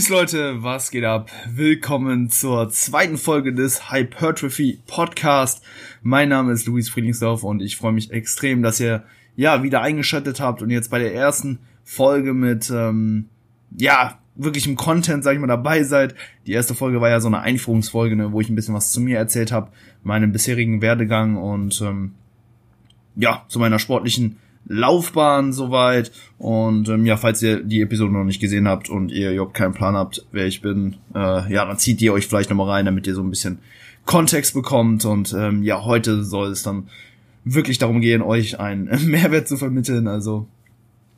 Peace Leute, was geht ab? Willkommen zur zweiten Folge des Hypertrophy Podcast. Mein Name ist Luis Friedlingsdorf und ich freue mich extrem, dass ihr ja wieder eingeschaltet habt und jetzt bei der ersten Folge mit ähm, ja wirklichem Content, sag ich mal, dabei seid. Die erste Folge war ja so eine Einführungsfolge, ne, wo ich ein bisschen was zu mir erzählt habe, meinen bisherigen Werdegang und ähm, ja zu meiner sportlichen Laufbahn soweit. Und ähm, ja, falls ihr die Episode noch nicht gesehen habt und ihr überhaupt keinen Plan habt, wer ich bin, äh, ja, dann zieht ihr euch vielleicht nochmal rein, damit ihr so ein bisschen Kontext bekommt. Und ähm, ja, heute soll es dann wirklich darum gehen, euch einen Mehrwert zu vermitteln, also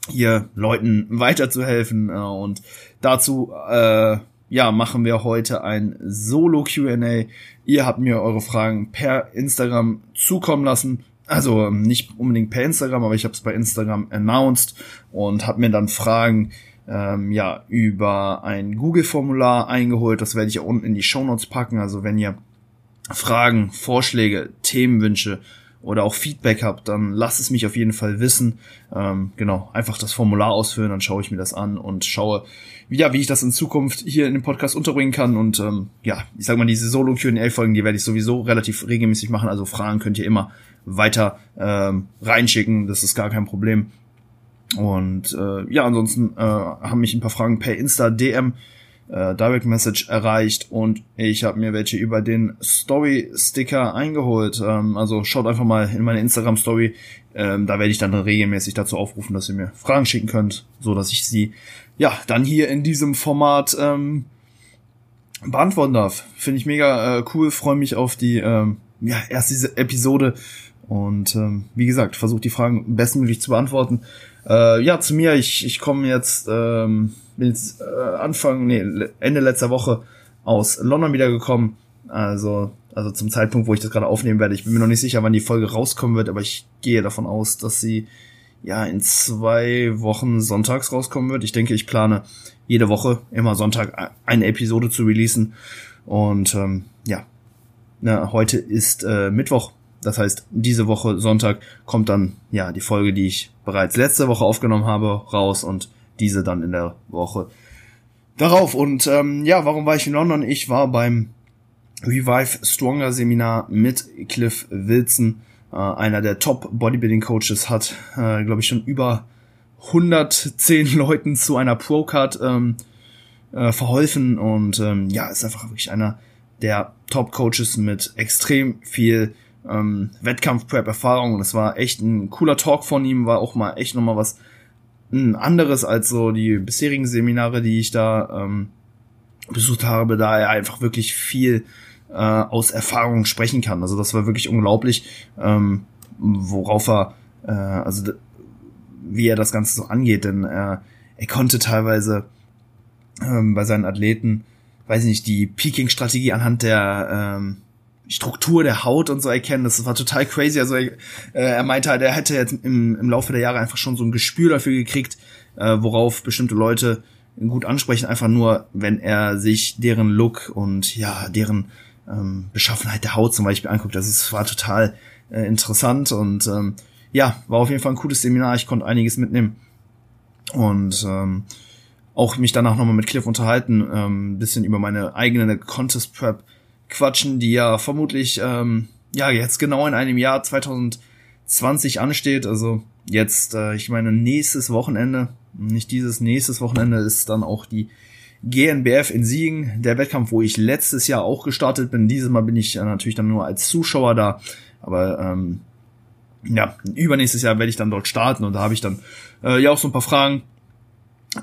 hier Leuten weiterzuhelfen. Äh, und dazu äh, ja, machen wir heute ein Solo QA. Ihr habt mir eure Fragen per Instagram zukommen lassen also ähm, nicht unbedingt per Instagram, aber ich habe es bei Instagram announced und habe mir dann Fragen ähm, ja über ein Google-Formular eingeholt. Das werde ich ja unten in die Show Notes packen. Also wenn ihr Fragen, Vorschläge, Themenwünsche oder auch Feedback habt, dann lasst es mich auf jeden Fall wissen. Ähm, genau, einfach das Formular ausfüllen, dann schaue ich mir das an und schaue, ja, wie ich das in Zukunft hier in dem Podcast unterbringen kann. Und ähm, ja, ich sag mal, diese Solo-QA-Folgen, die werde ich sowieso relativ regelmäßig machen. Also Fragen könnt ihr immer weiter ähm, reinschicken. Das ist gar kein Problem. Und äh, ja, ansonsten äh, haben mich ein paar Fragen per Insta DM äh, Direct Message erreicht und ich habe mir welche über den Story Sticker eingeholt. Ähm, also schaut einfach mal in meine Instagram Story. Ähm, da werde ich dann regelmäßig dazu aufrufen, dass ihr mir Fragen schicken könnt, so dass ich sie ja dann hier in diesem Format ähm, beantworten darf. Finde ich mega äh, cool. Freue mich auf die ähm, ja erst diese Episode und ähm, wie gesagt, versucht die Fragen bestmöglich zu beantworten. Äh, ja, zu mir, ich, ich komme jetzt, ähm, bin jetzt äh, Anfang, nee, Ende letzter Woche aus London wiedergekommen. Also, also zum Zeitpunkt, wo ich das gerade aufnehmen werde. Ich bin mir noch nicht sicher, wann die Folge rauskommen wird, aber ich gehe davon aus, dass sie ja in zwei Wochen sonntags rauskommen wird. Ich denke, ich plane jede Woche immer Sonntag eine Episode zu releasen. Und ähm, ja, na, heute ist äh, Mittwoch, das heißt, diese Woche Sonntag kommt dann ja die Folge, die ich bereits letzte Woche aufgenommen habe, raus und diese dann in der Woche darauf. Und ähm, ja, warum war ich in London? Ich war beim Revive Stronger Seminar mit Cliff Wilson, äh, einer der Top Bodybuilding Coaches, hat, äh, glaube ich, schon über 110 Leuten zu einer Pro-Card ähm, äh, verholfen und ähm, ja, ist einfach wirklich einer der Top Coaches mit extrem viel ähm, Wettkampf-Prep-Erfahrung es war echt ein cooler Talk von ihm, war auch mal echt nochmal was ein anderes als so die bisherigen Seminare, die ich da ähm, besucht habe, da er einfach wirklich viel äh, aus Erfahrung sprechen kann. Also das war wirklich unglaublich, ähm, worauf er, äh, also wie er das Ganze so angeht, denn äh, er konnte teilweise ähm, bei seinen Athleten, weiß ich nicht, die Peaking-Strategie anhand der ähm, Struktur der Haut und so erkennen. Das war total crazy. Also er, äh, er meinte halt, er hätte jetzt im, im Laufe der Jahre einfach schon so ein Gespür dafür gekriegt, äh, worauf bestimmte Leute gut ansprechen, einfach nur, wenn er sich deren Look und ja, deren ähm, Beschaffenheit der Haut zum Beispiel anguckt. Das ist, war total äh, interessant und ähm, ja, war auf jeden Fall ein cooles Seminar. Ich konnte einiges mitnehmen und ähm, auch mich danach nochmal mit Cliff unterhalten, ähm, bisschen über meine eigene Contest Prep quatschen, die ja vermutlich ähm, ja jetzt genau in einem Jahr 2020 ansteht. Also jetzt, äh, ich meine, nächstes Wochenende, nicht dieses nächstes Wochenende ist dann auch die GNBF in Siegen, der Wettkampf, wo ich letztes Jahr auch gestartet bin. Dieses Mal bin ich äh, natürlich dann nur als Zuschauer da, aber ähm, ja, übernächstes Jahr werde ich dann dort starten und da habe ich dann äh, ja auch so ein paar Fragen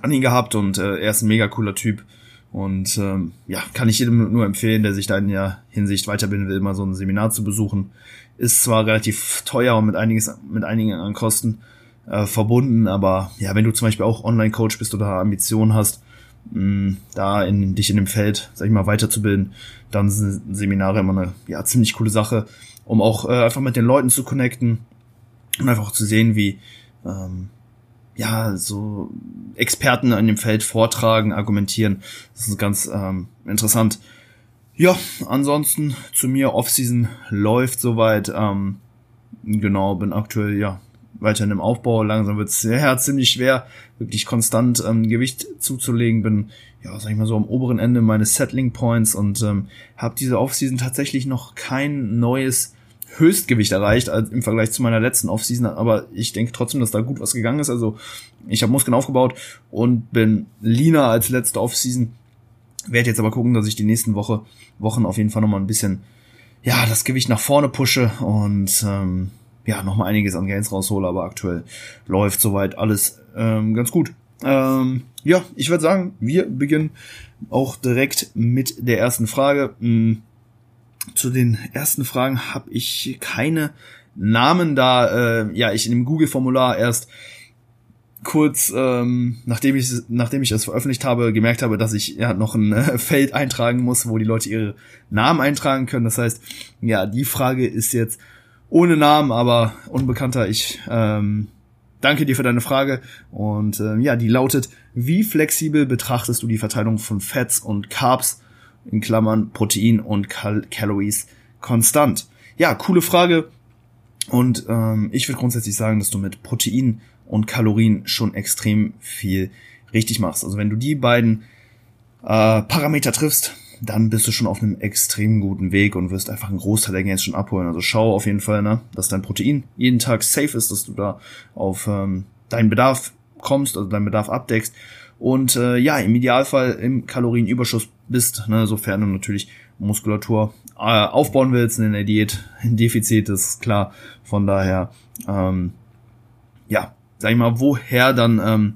an ihn gehabt und äh, er ist ein mega cooler Typ. Und ähm, ja, kann ich jedem nur empfehlen, der sich da in der Hinsicht weiterbilden will, mal so ein Seminar zu besuchen. Ist zwar relativ teuer und mit einiges, mit einigen an Kosten äh, verbunden, aber ja, wenn du zum Beispiel auch Online-Coach bist oder Ambitionen hast, mh, da in dich in dem Feld, sag ich mal, weiterzubilden, dann sind Seminare immer eine ja ziemlich coole Sache, um auch äh, einfach mit den Leuten zu connecten und einfach auch zu sehen, wie ähm, ja, so Experten in dem Feld vortragen, argumentieren. Das ist ganz ähm, interessant. Ja, ansonsten zu mir, Offseason läuft soweit. Ähm, genau, bin aktuell, ja, weiterhin im Aufbau. Langsam wird es ja, ziemlich schwer, wirklich konstant ähm, Gewicht zuzulegen. Bin, ja, sag ich mal so, am oberen Ende meines Settling Points und ähm, habe diese Offseason tatsächlich noch kein neues Höchstgewicht erreicht als im Vergleich zu meiner letzten Offseason, aber ich denke trotzdem, dass da gut was gegangen ist. Also ich habe Muskeln aufgebaut und bin leaner als letzte Offseason. Werde jetzt aber gucken, dass ich die nächsten Woche, Wochen auf jeden Fall nochmal ein bisschen ja, das Gewicht nach vorne pushe und ähm, ja, nochmal einiges an Gains raushole, aber aktuell läuft soweit alles ähm, ganz gut. Ähm, ja, ich würde sagen, wir beginnen auch direkt mit der ersten Frage. Hm, zu den ersten Fragen habe ich keine Namen da, äh, ja, ich in dem Google-Formular erst kurz, ähm, nachdem ich nachdem ich es veröffentlicht habe, gemerkt habe, dass ich ja noch ein äh, Feld eintragen muss, wo die Leute ihre Namen eintragen können. Das heißt, ja, die Frage ist jetzt ohne Namen, aber unbekannter. Ich ähm, danke dir für deine Frage und ähm, ja, die lautet: Wie flexibel betrachtest du die Verteilung von Fats und Carbs in Klammern Protein und Cal Calories konstant? Ja, coole Frage. Und ähm, ich würde grundsätzlich sagen, dass du mit Protein und Kalorien schon extrem viel richtig machst. Also wenn du die beiden äh, Parameter triffst, dann bist du schon auf einem extrem guten Weg und wirst einfach einen Großteil der Gains schon abholen. Also schau auf jeden Fall, ne, dass dein Protein jeden Tag safe ist, dass du da auf ähm, deinen Bedarf kommst, also deinen Bedarf abdeckst und äh, ja, im Idealfall im Kalorienüberschuss bist, ne, sofern du natürlich Muskulatur äh, aufbauen willst in der Diät, ein Defizit ist klar. Von daher, ähm, ja, sag ich mal, woher dann, ähm,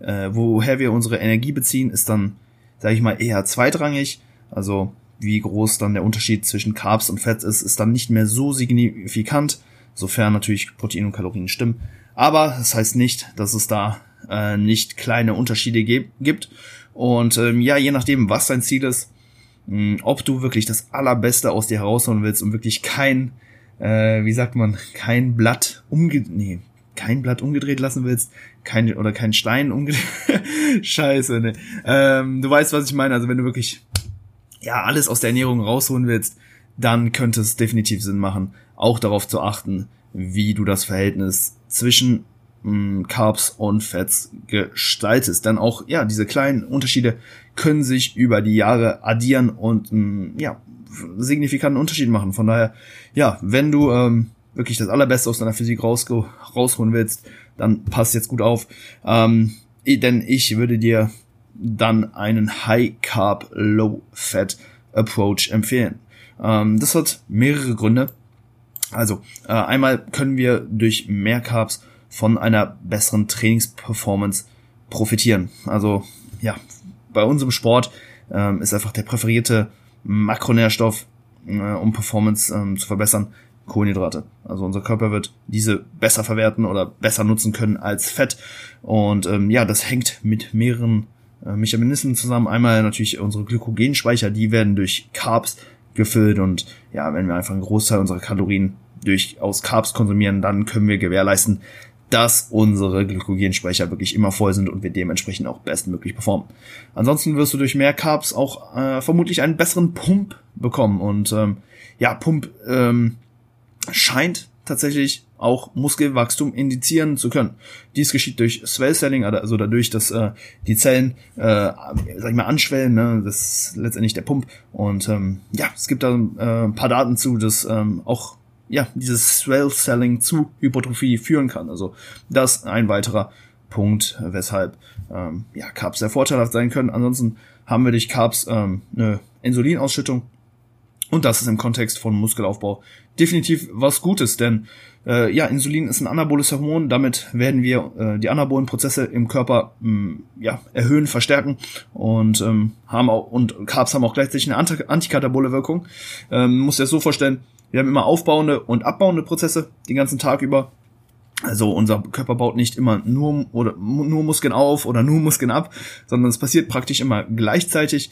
äh, woher wir unsere Energie beziehen, ist dann, sag ich mal, eher zweitrangig. Also wie groß dann der Unterschied zwischen Carbs und Fett ist, ist dann nicht mehr so signifikant, sofern natürlich Protein und Kalorien stimmen. Aber das heißt nicht, dass es da äh, nicht kleine Unterschiede gibt. Und ähm, ja, je nachdem, was dein Ziel ist, mh, hm, ob du wirklich das Allerbeste aus dir herausholen willst und wirklich kein, äh, wie sagt man, kein Blatt umge... Nee, kein Blatt umgedreht lassen willst, kein oder kein Stein umgedreht. Scheiße, ne. Ähm, du weißt, was ich meine. Also wenn du wirklich ja alles aus der Ernährung rausholen willst, dann könnte es definitiv Sinn machen, auch darauf zu achten, wie du das Verhältnis zwischen mh, mm, Carbs und Fats gestaltest. Dann auch ja diese kleinen Unterschiede können sich über die Jahre addieren und mh, mm, ja signifikanten Unterschied machen. Von daher ja, wenn du ähm, wirklich das Allerbeste aus deiner Physik rausholen willst, dann passt jetzt gut auf. Ähm, denn ich würde dir dann einen High Carb, Low Fat Approach empfehlen. Ähm, das hat mehrere Gründe. Also, äh, einmal können wir durch mehr Carbs von einer besseren Trainingsperformance profitieren. Also, ja, bei unserem Sport ähm, ist einfach der präferierte Makronährstoff, äh, um Performance ähm, zu verbessern, Kohlenhydrate. Also unser Körper wird diese besser verwerten oder besser nutzen können als Fett. Und ähm, ja, das hängt mit mehreren äh, Mechanismen zusammen. Einmal natürlich unsere Glykogenspeicher, die werden durch Carbs gefüllt und ja, wenn wir einfach einen Großteil unserer Kalorien durch aus Carbs konsumieren, dann können wir gewährleisten, dass unsere Glykogenspeicher wirklich immer voll sind und wir dementsprechend auch bestmöglich performen. Ansonsten wirst du durch mehr Carbs auch äh, vermutlich einen besseren Pump bekommen und ähm, ja, Pump ähm, scheint tatsächlich auch Muskelwachstum indizieren zu können. Dies geschieht durch Swell Celling, also dadurch, dass äh, die Zellen, äh, sag ich mal, anschwellen. Ne? Das ist letztendlich der Pump. Und ähm, ja, es gibt da äh, ein paar Daten zu, dass ähm, auch ja dieses Swell Celling zu Hypertrophie führen kann. Also das ein weiterer Punkt, weshalb ähm, ja Carbs sehr vorteilhaft sein können. Ansonsten haben wir durch Carbs ähm, eine Insulinausschüttung und das ist im Kontext von Muskelaufbau definitiv was Gutes, denn äh, ja, Insulin ist ein anaboles Hormon, damit werden wir äh, die anabolen Prozesse im Körper mh, mm, ja, erhöhen, verstärken und ähm, haben auch und Carbs haben auch gleichzeitig eine Anti antikatabole Wirkung. Ähm, muss dir das so vorstellen, wir haben immer aufbauende und abbauende Prozesse den ganzen Tag über. Also unser Körper baut nicht immer nur oder nur Muskeln auf oder nur Muskeln ab, sondern es passiert praktisch immer gleichzeitig.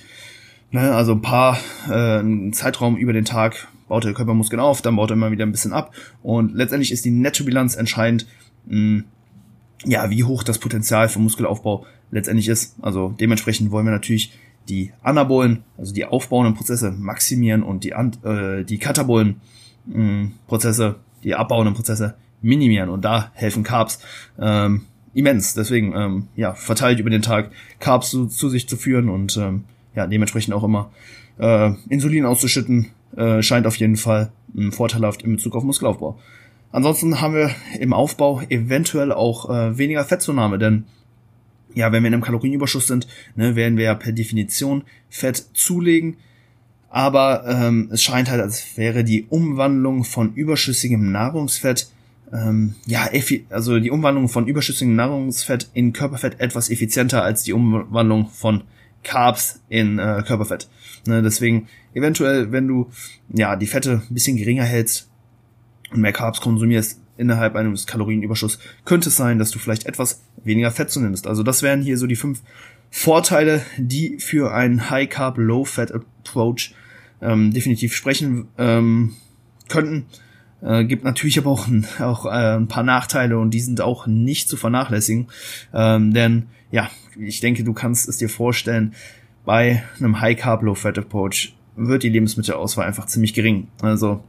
Ne, also ein paar äh, ein Zeitraum über den Tag baut der Körper Muskeln auf, dann baut er immer wieder ein bisschen ab und letztendlich ist die Nettobilanz entscheidend, mh, ja, wie hoch das Potenzial für Muskelaufbau letztendlich ist. Also dementsprechend wollen wir natürlich die anabolen, also die aufbauenden Prozesse maximieren und die, äh, die katabolen mh, Prozesse, die abbauenden Prozesse minimieren. Und da helfen Carbs ähm, immens. Deswegen, ähm, ja, verteilt über den Tag Carbs zu, zu sich zu führen und ähm, ja, dementsprechend auch immer äh, Insulin auszuschütten, äh, scheint auf jeden Fall ein vorteilhaft in Bezug auf Muskelaufbau. Ansonsten haben wir im Aufbau eventuell auch äh, weniger Fettzunahme, denn ja, wenn wir in einem Kalorienüberschuss sind, ne, werden wir ja per Definition Fett zulegen. Aber ähm, es scheint halt, als wäre die Umwandlung von überschüssigem Nahrungsfett ähm, ja, also die Umwandlung von überschüssigem Nahrungsfett in Körperfett etwas effizienter als die Umwandlung von Carbs in äh, Körperfett. Ne, deswegen eventuell, wenn du ja die Fette ein bisschen geringer hältst und mehr Carbs konsumierst innerhalb eines Kalorienüberschusses, könnte es sein, dass du vielleicht etwas weniger Fett zunimmst. Also das wären hier so die fünf Vorteile, die für einen High Carb Low Fat Approach ähm, definitiv sprechen ähm, könnten. Äh, gibt natürlich aber auch, ein, auch äh, ein paar Nachteile und die sind auch nicht zu vernachlässigen. Ähm, denn ja, ich denke, du kannst es dir vorstellen, bei einem High Carb Low Fat Approach wird die Lebensmittelauswahl einfach ziemlich gering. Also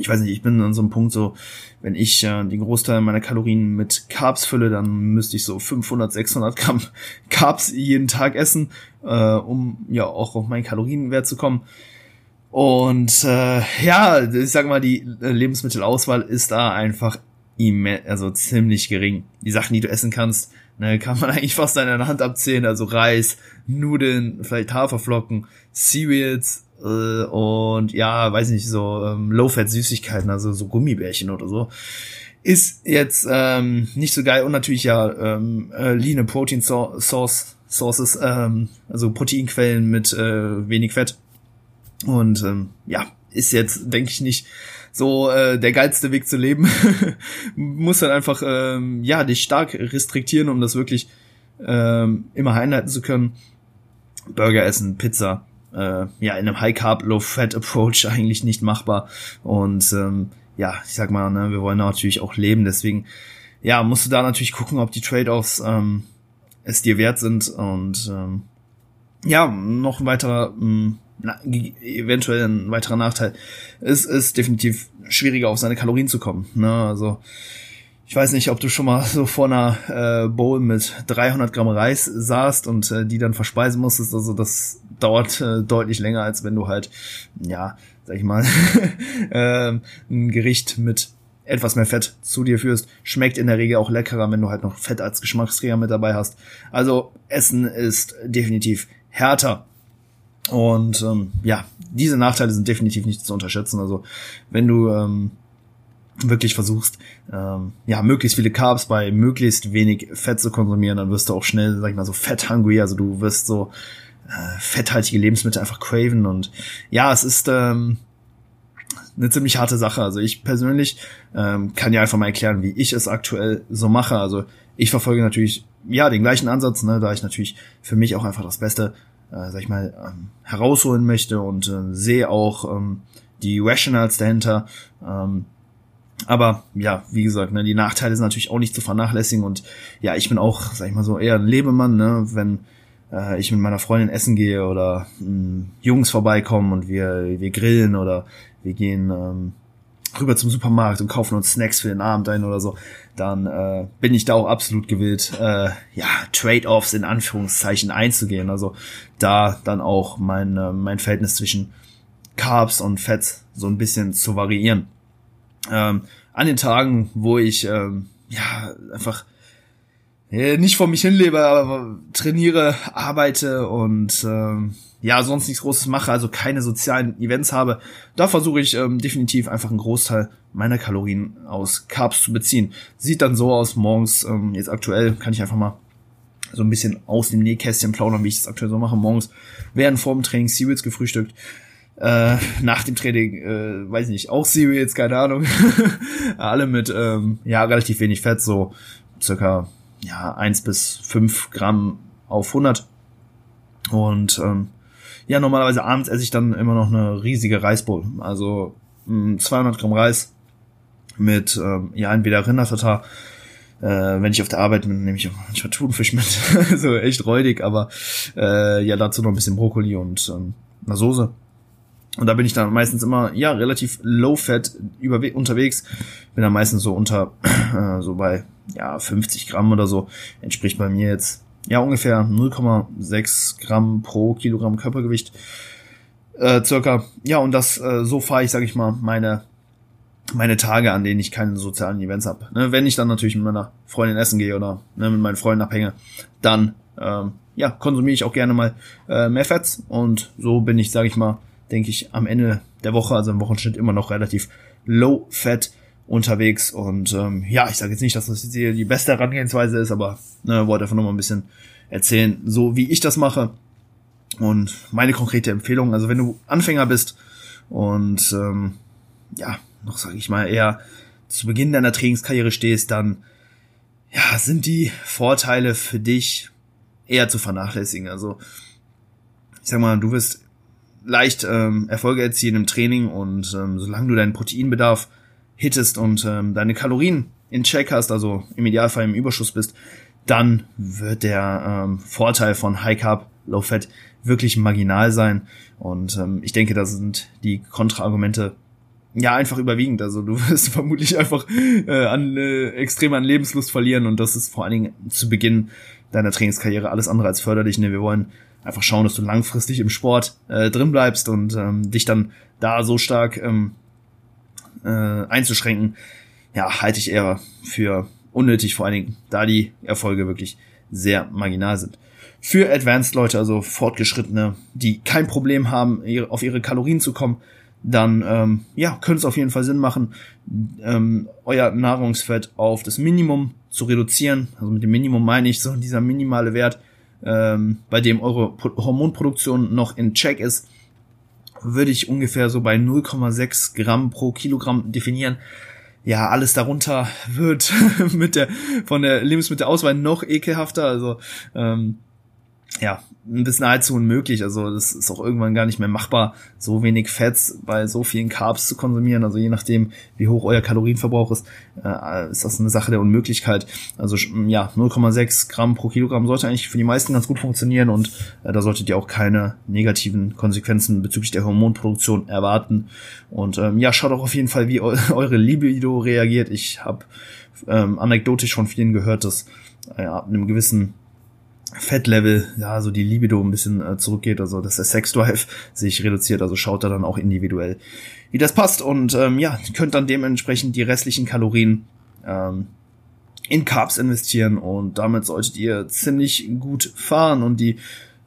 ich weiß nicht, ich bin an so einem Punkt so, wenn ich äh, den Großteil meiner Kalorien mit Carbs fülle, dann müsste ich so 500, 600 Gramm Carbs jeden Tag essen, äh, um ja auch auf meinen Kalorienwert zu kommen. Und äh, ja, ich sag mal, die Lebensmittelauswahl ist da einfach also ziemlich gering. Die Sachen, die du essen kannst, ne, kann man eigentlich fast an einer Hand abzählen. Also Reis, Nudeln, vielleicht Haferflocken, Cereals äh, und ja, weiß nicht, so ähm, Low-Fat-Süßigkeiten, also so Gummibärchen oder so. Ist jetzt ähm, nicht so geil und natürlich ja ähm, äh, Lean Protein Source Sources, ähm, also Proteinquellen mit äh, wenig Fett und ähm, ja, ist jetzt, denke ich, nicht so äh, der geilste Weg zu leben. Muss dann einfach ähm, ja dich stark restriktieren, um das wirklich ähm, immer einhalten zu können. Burger essen, Pizza, äh, ja in einem High Carb Low Fat Approach eigentlich nicht machbar. Und ähm, ja, ich sag mal, ne, wir wollen natürlich auch leben, deswegen ja musst du da natürlich gucken, ob die Trade-offs ähm, es dir wert sind und ähm, ja noch ein weiterer mh, mm, na, eventuell ein weiterer Nachteil. Es ist definitiv schwieriger, auf seine Kalorien zu kommen. Ne? Also ich weiß nicht, ob du schon mal so vor einer äh, Bowl mit 300 Gramm Reis saßt und äh, die dann verspeisen musstest. Also das dauert äh, deutlich länger, als wenn du halt, ja, sag ich mal, äh, ein Gericht mit etwas mehr Fett zu dir führst. Schmeckt in der Regel auch leckerer, wenn du halt noch Fett als Geschmacksträger mit dabei hast. Also Essen ist definitiv härter. Und ähm, ja, diese Nachteile sind definitiv nicht zu unterschätzen. Also wenn du ähm, wirklich versuchst, ähm, ja, möglichst viele Carbs bei möglichst wenig Fett zu konsumieren, dann wirst du auch schnell, sag ich mal, so fett-hungry, also du wirst so äh, fetthaltige Lebensmittel einfach craven und ja, es ist ähm, eine ziemlich harte Sache. Also ich persönlich ähm, kann ja einfach mal erklären, wie ich es aktuell so mache. Also ich verfolge natürlich ja den gleichen Ansatz, ne, da ich natürlich für mich auch einfach das Beste äh, sag ich mal, ähm, herausholen möchte und äh, sehe auch ähm, die Rationals dahinter. Ähm, aber ja, wie gesagt, ne, die Nachteile sind natürlich auch nicht zu vernachlässigen und ja, ich bin auch, sag ich mal so, eher ein Lebemann, ne, wenn äh, ich mit meiner Freundin essen gehe oder mh, Jungs vorbeikommen und wir, wir grillen oder wir gehen ähm, rüber zum Supermarkt und kaufen uns Snacks für den Abend ein oder so, dann äh, bin ich da auch absolut gewillt, äh, ja, Trade-offs in Anführungszeichen einzugehen. Also da dann auch mein, äh, mein Verhältnis zwischen Carbs und Fett so ein bisschen zu variieren. Ähm, an den Tagen, wo ich ähm, ja einfach äh, nicht vor mich hinlebe, aber trainiere, arbeite und ähm, ja, sonst nichts Großes mache, also keine sozialen Events habe, da versuche ich ähm, definitiv einfach einen Großteil meiner Kalorien aus Carbs zu beziehen. Sieht dann so aus, morgens, ähm, jetzt aktuell kann ich einfach mal so ein bisschen aus dem Nähkästchen plaudern, wie ich das aktuell so mache. Morgens werden vor dem Training Cereals gefrühstückt. Äh, nach dem Training, äh, weiß nicht, auch Cereals, keine Ahnung. Alle mit, ähm, ja, relativ wenig Fett, so circa, ja, eins bis fünf Gramm auf 100. Und, ähm, ja, normalerweise abends esse ich dann immer noch eine riesige Reisbowl. Also mh, 200 Gramm Reis mit, ähm, ja, entweder Rindertatar, äh, wenn ich auf der Arbeit bin, nehme ich auch manchmal Thunfisch mit. so echt räudig, aber äh, ja, dazu noch ein bisschen Brokkoli und ähm, eine Soße. Und da bin ich dann meistens immer, ja, relativ low-fat unterwegs. Bin dann meistens so unter, äh, so bei, ja, 50 Gramm oder so. Entspricht bei mir jetzt, ja, ungefähr 0,6 Gramm pro Kilogramm Körpergewicht. Äh, circa. Ja, und das, äh, so fahre ich, sag ich mal, meine, meine Tage, an denen ich keine sozialen Events habe. Ne, wenn ich dann natürlich mit meiner Freundin essen gehe oder ne, mit meinen Freunden abhänge, dann, ähm, ja, konsumiere ich auch gerne mal äh, mehr Fats. Und so bin ich, sag ich mal, denke ich, am Ende der Woche, also im Wochenschnitt, immer noch relativ low fat unterwegs. Und ähm, ja, ich sage jetzt nicht, dass das jetzt hier die beste Herangehensweise ist, aber ne, wollte einfach nur mal ein bisschen erzählen, so wie ich das mache. Und meine konkrete Empfehlung, also wenn du Anfänger bist und ähm, ja, noch sage ich mal eher zu Beginn deiner Trainingskarriere stehst, dann ja, sind die Vorteile für dich eher zu vernachlässigen. Also ich sag mal, du wirst leicht ähm, Erfolge erzielen im Training und ähm, solange du deinen Proteinbedarf hittest und ähm, deine Kalorien in Check hast, also im Idealfall im Überschuss bist, dann wird der ähm, Vorteil von High Carb, Low Fat wirklich marginal sein. Und ähm, ich denke, das sind die Kontraargumente ja einfach überwiegend. Also du wirst vermutlich einfach äh, an äh, extrem an Lebenslust verlieren und das ist vor allen Dingen zu Beginn deiner Trainingskarriere alles andere als förderlich. Ne? Wir wollen einfach schauen, dass du langfristig im Sport äh, drin bleibst und ähm, dich dann da so stark ähm, äh, einzuschränken, ja, halte ich eher für unnötig, vor allen Dingen, da die Erfolge wirklich sehr marginal sind. Für Advanced-Leute, also Fortgeschrittene, die kein Problem haben, auf ihre Kalorien zu kommen, dann ähm, ja, könnte es auf jeden Fall Sinn machen, ähm, euer Nahrungsfett auf das Minimum zu reduzieren. Also mit dem Minimum meine ich so dieser minimale Wert, ähm, bei dem eure Hormonproduktion noch in Check ist, würde ich ungefähr so bei 0,6 Gramm pro Kilogramm definieren. Ja, alles darunter wird mit der von der Lebensmittelauswahl noch ekelhafter. Also ähm, ja, ein bisschen nahezu unmöglich. Also das ist auch irgendwann gar nicht mehr machbar, so wenig Fats bei so vielen Carbs zu konsumieren. Also je nachdem, wie hoch euer Kalorienverbrauch ist, äh, ist das eine Sache der Unmöglichkeit. Also ja, 0,6 Gramm pro Kilogramm sollte eigentlich für die meisten ganz gut funktionieren und äh, da solltet ihr auch keine negativen Konsequenzen bezüglich der Hormonproduktion erwarten. Und ähm, ja, schaut auch auf jeden Fall, wie eu eure Libido reagiert. Ich habe ähm, anekdotisch von vielen gehört, dass äh, ab einem gewissen Fettlevel, ja, so die Libido ein bisschen äh, zurückgeht, also dass der Sexdrive sich reduziert, also schaut da dann auch individuell, wie das passt und ähm, ja, könnt dann dementsprechend die restlichen Kalorien ähm, in Carbs investieren und damit solltet ihr ziemlich gut fahren und die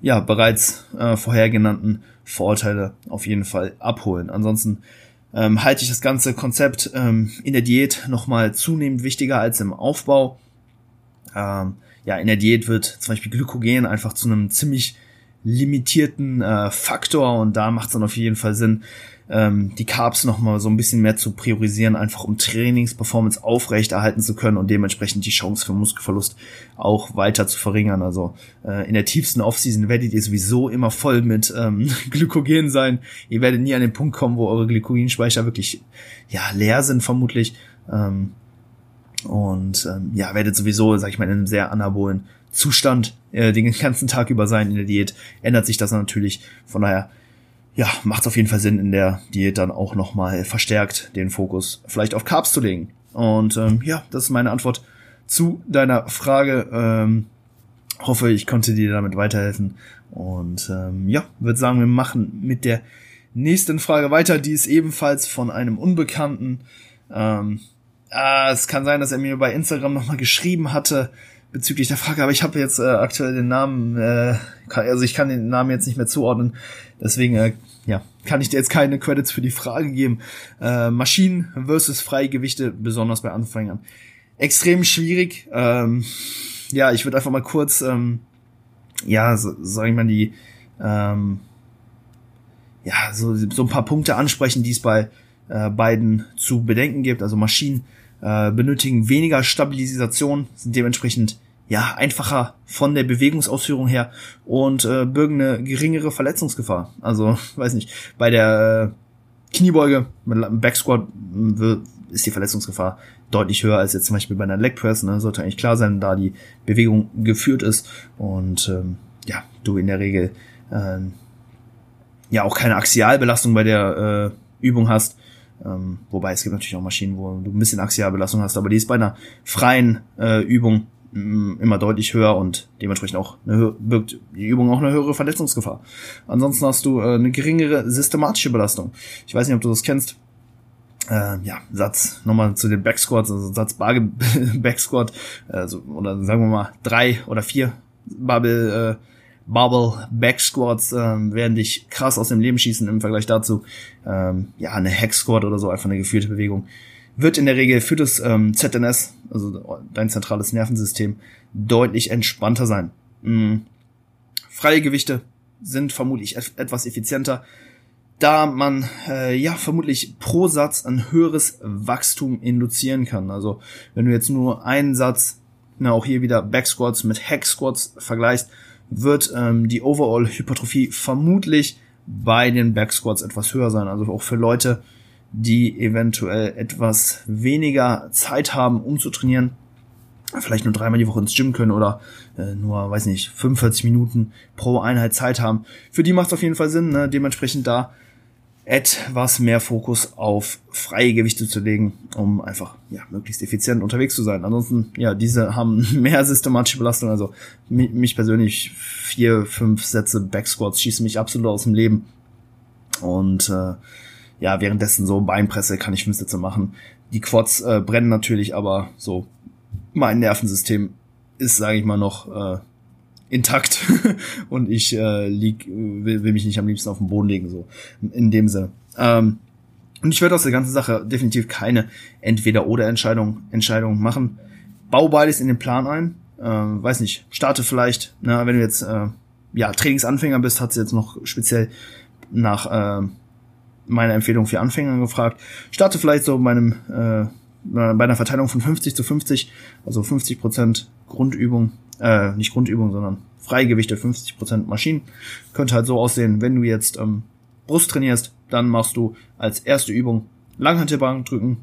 ja bereits äh, vorher genannten Vorteile auf jeden Fall abholen. Ansonsten ähm, halte ich das ganze Konzept ähm, in der Diät nochmal zunehmend wichtiger als im Aufbau. Ähm, ja, in der Diät wird zum Beispiel Glykogen einfach zu einem ziemlich limitierten äh, Faktor und da macht es dann auf jeden Fall Sinn, ähm, die Carbs nochmal so ein bisschen mehr zu priorisieren, einfach um Trainingsperformance aufrechterhalten zu können und dementsprechend die Chance für Muskelverlust auch weiter zu verringern. Also äh, in der tiefsten Offseason werdet ihr sowieso immer voll mit ähm, Glykogen sein. Ihr werdet nie an den Punkt kommen, wo eure Glykogenspeicher wirklich ja leer sind vermutlich. Ähm, und ähm, ja, werdet sowieso, sag ich mal, in einem sehr anabolen Zustand äh, den ganzen Tag über sein in der Diät. Ändert sich das natürlich. Von daher, ja, macht es auf jeden Fall Sinn, in der Diät dann auch nochmal verstärkt den Fokus vielleicht auf Carbs zu legen. Und ähm, ja, das ist meine Antwort zu deiner Frage. Ähm, hoffe, ich konnte dir damit weiterhelfen. Und ähm, ja, würde sagen, wir machen mit der nächsten Frage weiter. Die ist ebenfalls von einem Unbekannten. Ähm, Ah, es kann sein, dass er mir bei Instagram nochmal geschrieben hatte bezüglich der Frage, aber ich habe jetzt äh, aktuell den Namen, äh, kann, also ich kann den Namen jetzt nicht mehr zuordnen, deswegen äh, ja, kann ich dir jetzt keine Credits für die Frage geben. Äh, Maschinen versus Freigewichte, besonders bei Anfängern. Extrem schwierig. Ähm, ja, ich würde einfach mal kurz, ähm, ja, so, sag ich mal, die, ähm, ja, so, so ein paar Punkte ansprechen, die es bei äh, beiden zu bedenken gibt. Also Maschinen äh, benötigen weniger Stabilisation, sind dementsprechend ja einfacher von der Bewegungsausführung her und äh, bürgen eine geringere Verletzungsgefahr. Also weiß nicht, bei der äh, Kniebeuge mit einem Backsquat ist die Verletzungsgefahr deutlich höher als jetzt zum Beispiel bei einer Leg Press. Ne? Sollte eigentlich klar sein, da die Bewegung geführt ist und ähm, ja, du in der Regel äh, ja auch keine Axialbelastung bei der äh, Übung hast. Ähm, wobei es gibt natürlich auch Maschinen, wo du ein bisschen Axialbelastung hast, aber die ist bei einer freien äh, Übung mh, immer deutlich höher und dementsprechend auch eine, birgt die Übung auch eine höhere Verletzungsgefahr. Ansonsten hast du äh, eine geringere systematische Belastung. Ich weiß nicht, ob du das kennst. Äh, ja, Satz nochmal zu den Backsquats, also Satz Bar Backsquat, also, oder sagen wir mal drei oder vier Barbell äh, Barbell Back Squats ähm, werden dich krass aus dem Leben schießen im Vergleich dazu. Ähm, ja, eine Hack Squat oder so, einfach eine geführte Bewegung. Wird in der Regel für das ähm, ZNS, also dein zentrales Nervensystem, deutlich entspannter sein. Mhm. Freie Gewichte sind vermutlich et etwas effizienter, da man äh, ja vermutlich pro Satz ein höheres Wachstum induzieren kann. Also wenn du jetzt nur einen Satz, na auch hier wieder Back Squats mit Hack Squats vergleichst, wird ähm, die Overall-Hypertrophie vermutlich bei den Backsquats etwas höher sein. Also auch für Leute, die eventuell etwas weniger Zeit haben, um zu trainieren, vielleicht nur dreimal die Woche ins Gym können oder äh, nur, weiß nicht, 45 Minuten pro Einheit Zeit haben. Für die macht es auf jeden Fall Sinn, ne? dementsprechend da etwas mehr Fokus auf freie Gewichte zu legen, um einfach ja, möglichst effizient unterwegs zu sein. Ansonsten, ja, diese haben mehr systematische Belastung. Also mich persönlich vier, fünf Sätze Backsquats schießen mich absolut aus dem Leben. Und äh, ja, währenddessen so Beinpresse kann ich fünf Sätze machen. Die Quads äh, brennen natürlich, aber so mein Nervensystem ist, sage ich mal, noch äh, intakt und ich äh, lieg, will, will mich nicht am liebsten auf den Boden legen, so in dem Sinne. Ähm, und ich werde aus der ganzen Sache definitiv keine Entweder-oder-Entscheidung Entscheidung machen. Bau beides in den Plan ein. Äh, weiß nicht, starte vielleicht, na, wenn du jetzt äh, ja Trainingsanfänger bist, hat sie jetzt noch speziell nach äh, meiner Empfehlung für Anfänger gefragt. Starte vielleicht so bei einem äh, bei einer Verteilung von 50 zu 50, also 50 Prozent Grundübung, äh, nicht Grundübung, sondern Freigewichte 50% Maschinen. Könnte halt so aussehen, wenn du jetzt ähm, Brust trainierst, dann machst du als erste Übung Langhantelbank drücken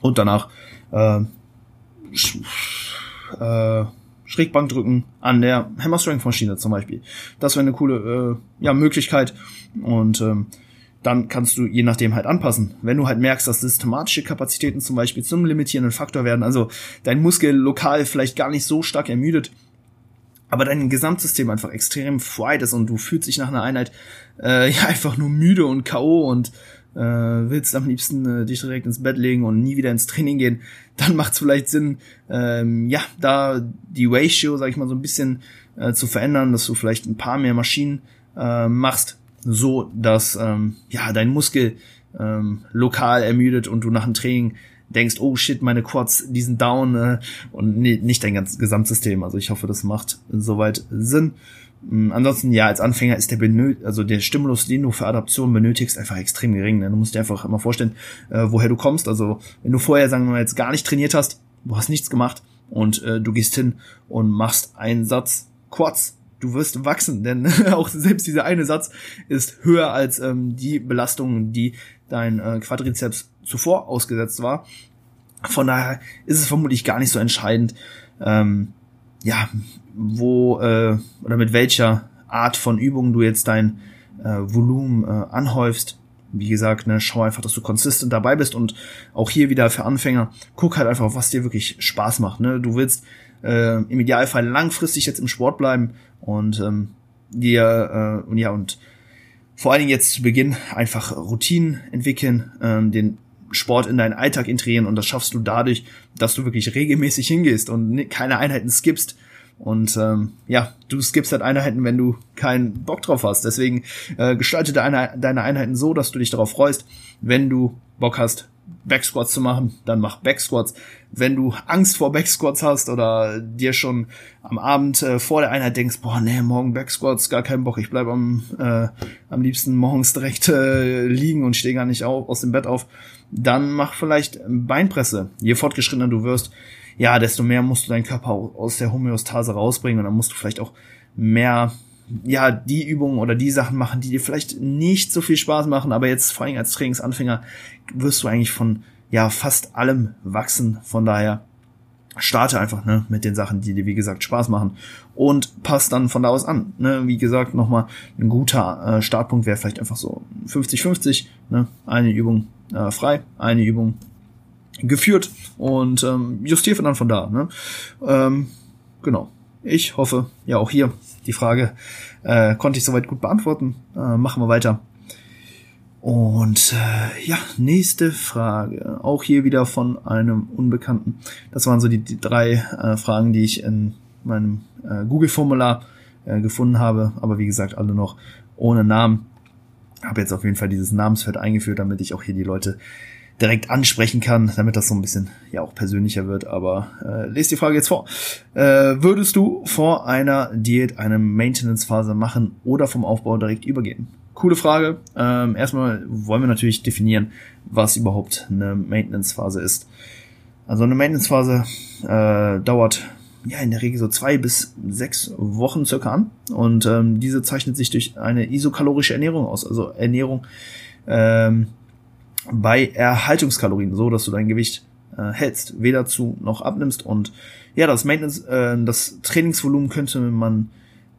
und danach äh, sch äh, Schrägbank drücken an der Hammer Strength Maschine zum Beispiel. Das wäre eine coole äh, ja, Möglichkeit und ähm, dann kannst du je nachdem halt anpassen. Wenn du halt merkst, dass systematische Kapazitäten zum Beispiel zum limitierenden Faktor werden, also dein Muskel lokal vielleicht gar nicht so stark ermüdet, aber dein Gesamtsystem einfach extrem fried ist und du fühlst dich nach einer Einheit äh, ja einfach nur müde und K.O. und äh, willst am liebsten äh, dich direkt ins Bett legen und nie wieder ins Training gehen, dann macht es vielleicht Sinn, ähm, ja, da die Ratio, sag ich mal, so ein bisschen äh, zu verändern, dass du vielleicht ein paar mehr Maschinen äh, machst, so dass ähm, ja dein Muskel ähm, lokal ermüdet und du nach dem Training denkst, oh shit, meine Quads, die sind down äh, und nee, nicht dein ganzes Gesamtsystem. Also ich hoffe, das macht soweit Sinn. Ähm, ansonsten, ja, als Anfänger ist der benö also der Stimulus, den du für Adaption benötigst, einfach extrem gering. Ne? Du musst dir einfach immer vorstellen, äh, woher du kommst. Also wenn du vorher, sagen wir mal, jetzt gar nicht trainiert hast, du hast nichts gemacht und äh, du gehst hin und machst einen Satz Quads, du wirst wachsen, denn auch selbst dieser eine Satz ist höher als ähm, die Belastungen, die dein äh, Quadrizeps zuvor ausgesetzt war. Von daher ist es vermutlich gar nicht so entscheidend, ähm, ja, wo äh, oder mit welcher Art von Übungen du jetzt dein äh, Volumen äh, anhäufst. Wie gesagt, ne, schau einfach, dass du konsistent dabei bist und auch hier wieder für Anfänger, guck halt einfach, was dir wirklich Spaß macht. Ne? Du willst äh, im Idealfall langfristig jetzt im Sport bleiben und ähm, dir äh, und ja und vor allen Dingen jetzt zu Beginn einfach Routinen entwickeln, ähm, den Sport in deinen Alltag integrieren und das schaffst du dadurch, dass du wirklich regelmäßig hingehst und keine Einheiten skippst. Und ähm, ja, du skippst halt Einheiten, wenn du keinen Bock drauf hast. Deswegen äh, gestalte deine, deine Einheiten so, dass du dich darauf freust. Wenn du Bock hast, Backsquats zu machen, dann mach Backsquats. Wenn du Angst vor Backsquats hast oder dir schon am Abend äh, vor der Einheit denkst, boah, nee, morgen Backsquats, gar keinen Bock, ich bleib am, äh, am liebsten morgens direkt äh, liegen und stehe gar nicht auf, aus dem Bett auf, dann mach vielleicht Beinpresse. Je fortgeschrittener du wirst, ja, desto mehr musst du deinen Körper aus der Homöostase rausbringen und dann musst du vielleicht auch mehr ja, die Übungen oder die Sachen machen, die dir vielleicht nicht so viel Spaß machen, aber jetzt vor allem als Trainingsanfänger wirst du eigentlich von ja fast allem wachsen. Von daher starte einfach ne, mit den Sachen, die dir wie gesagt Spaß machen und passt dann von da aus an. Ne? Wie gesagt, nochmal ein guter äh, Startpunkt wäre vielleicht einfach so 50-50, ne? eine Übung äh, frei, eine Übung geführt und ähm, justiere dann von da. Ne? Ähm, genau. Ich hoffe, ja auch hier die Frage äh, konnte ich soweit gut beantworten. Äh, machen wir weiter. Und äh, ja, nächste Frage. Auch hier wieder von einem Unbekannten. Das waren so die, die drei äh, Fragen, die ich in meinem äh, Google-Formular äh, gefunden habe. Aber wie gesagt, alle noch ohne Namen. Habe jetzt auf jeden Fall dieses Namensfeld eingeführt, damit ich auch hier die Leute direkt ansprechen kann, damit das so ein bisschen ja auch persönlicher wird. Aber äh, lest die Frage jetzt vor. Äh, würdest du vor einer Diät eine Maintenance-Phase machen oder vom Aufbau direkt übergehen? Coole Frage. Ähm, erstmal wollen wir natürlich definieren, was überhaupt eine Maintenance-Phase ist. Also eine Maintenance-Phase äh, dauert ja in der Regel so zwei bis sechs Wochen circa an und ähm, diese zeichnet sich durch eine isokalorische Ernährung aus, also Ernährung ähm, bei Erhaltungskalorien, so dass du dein Gewicht äh, hältst, weder zu noch abnimmst und ja, das Maintenance, äh, das Trainingsvolumen könnte man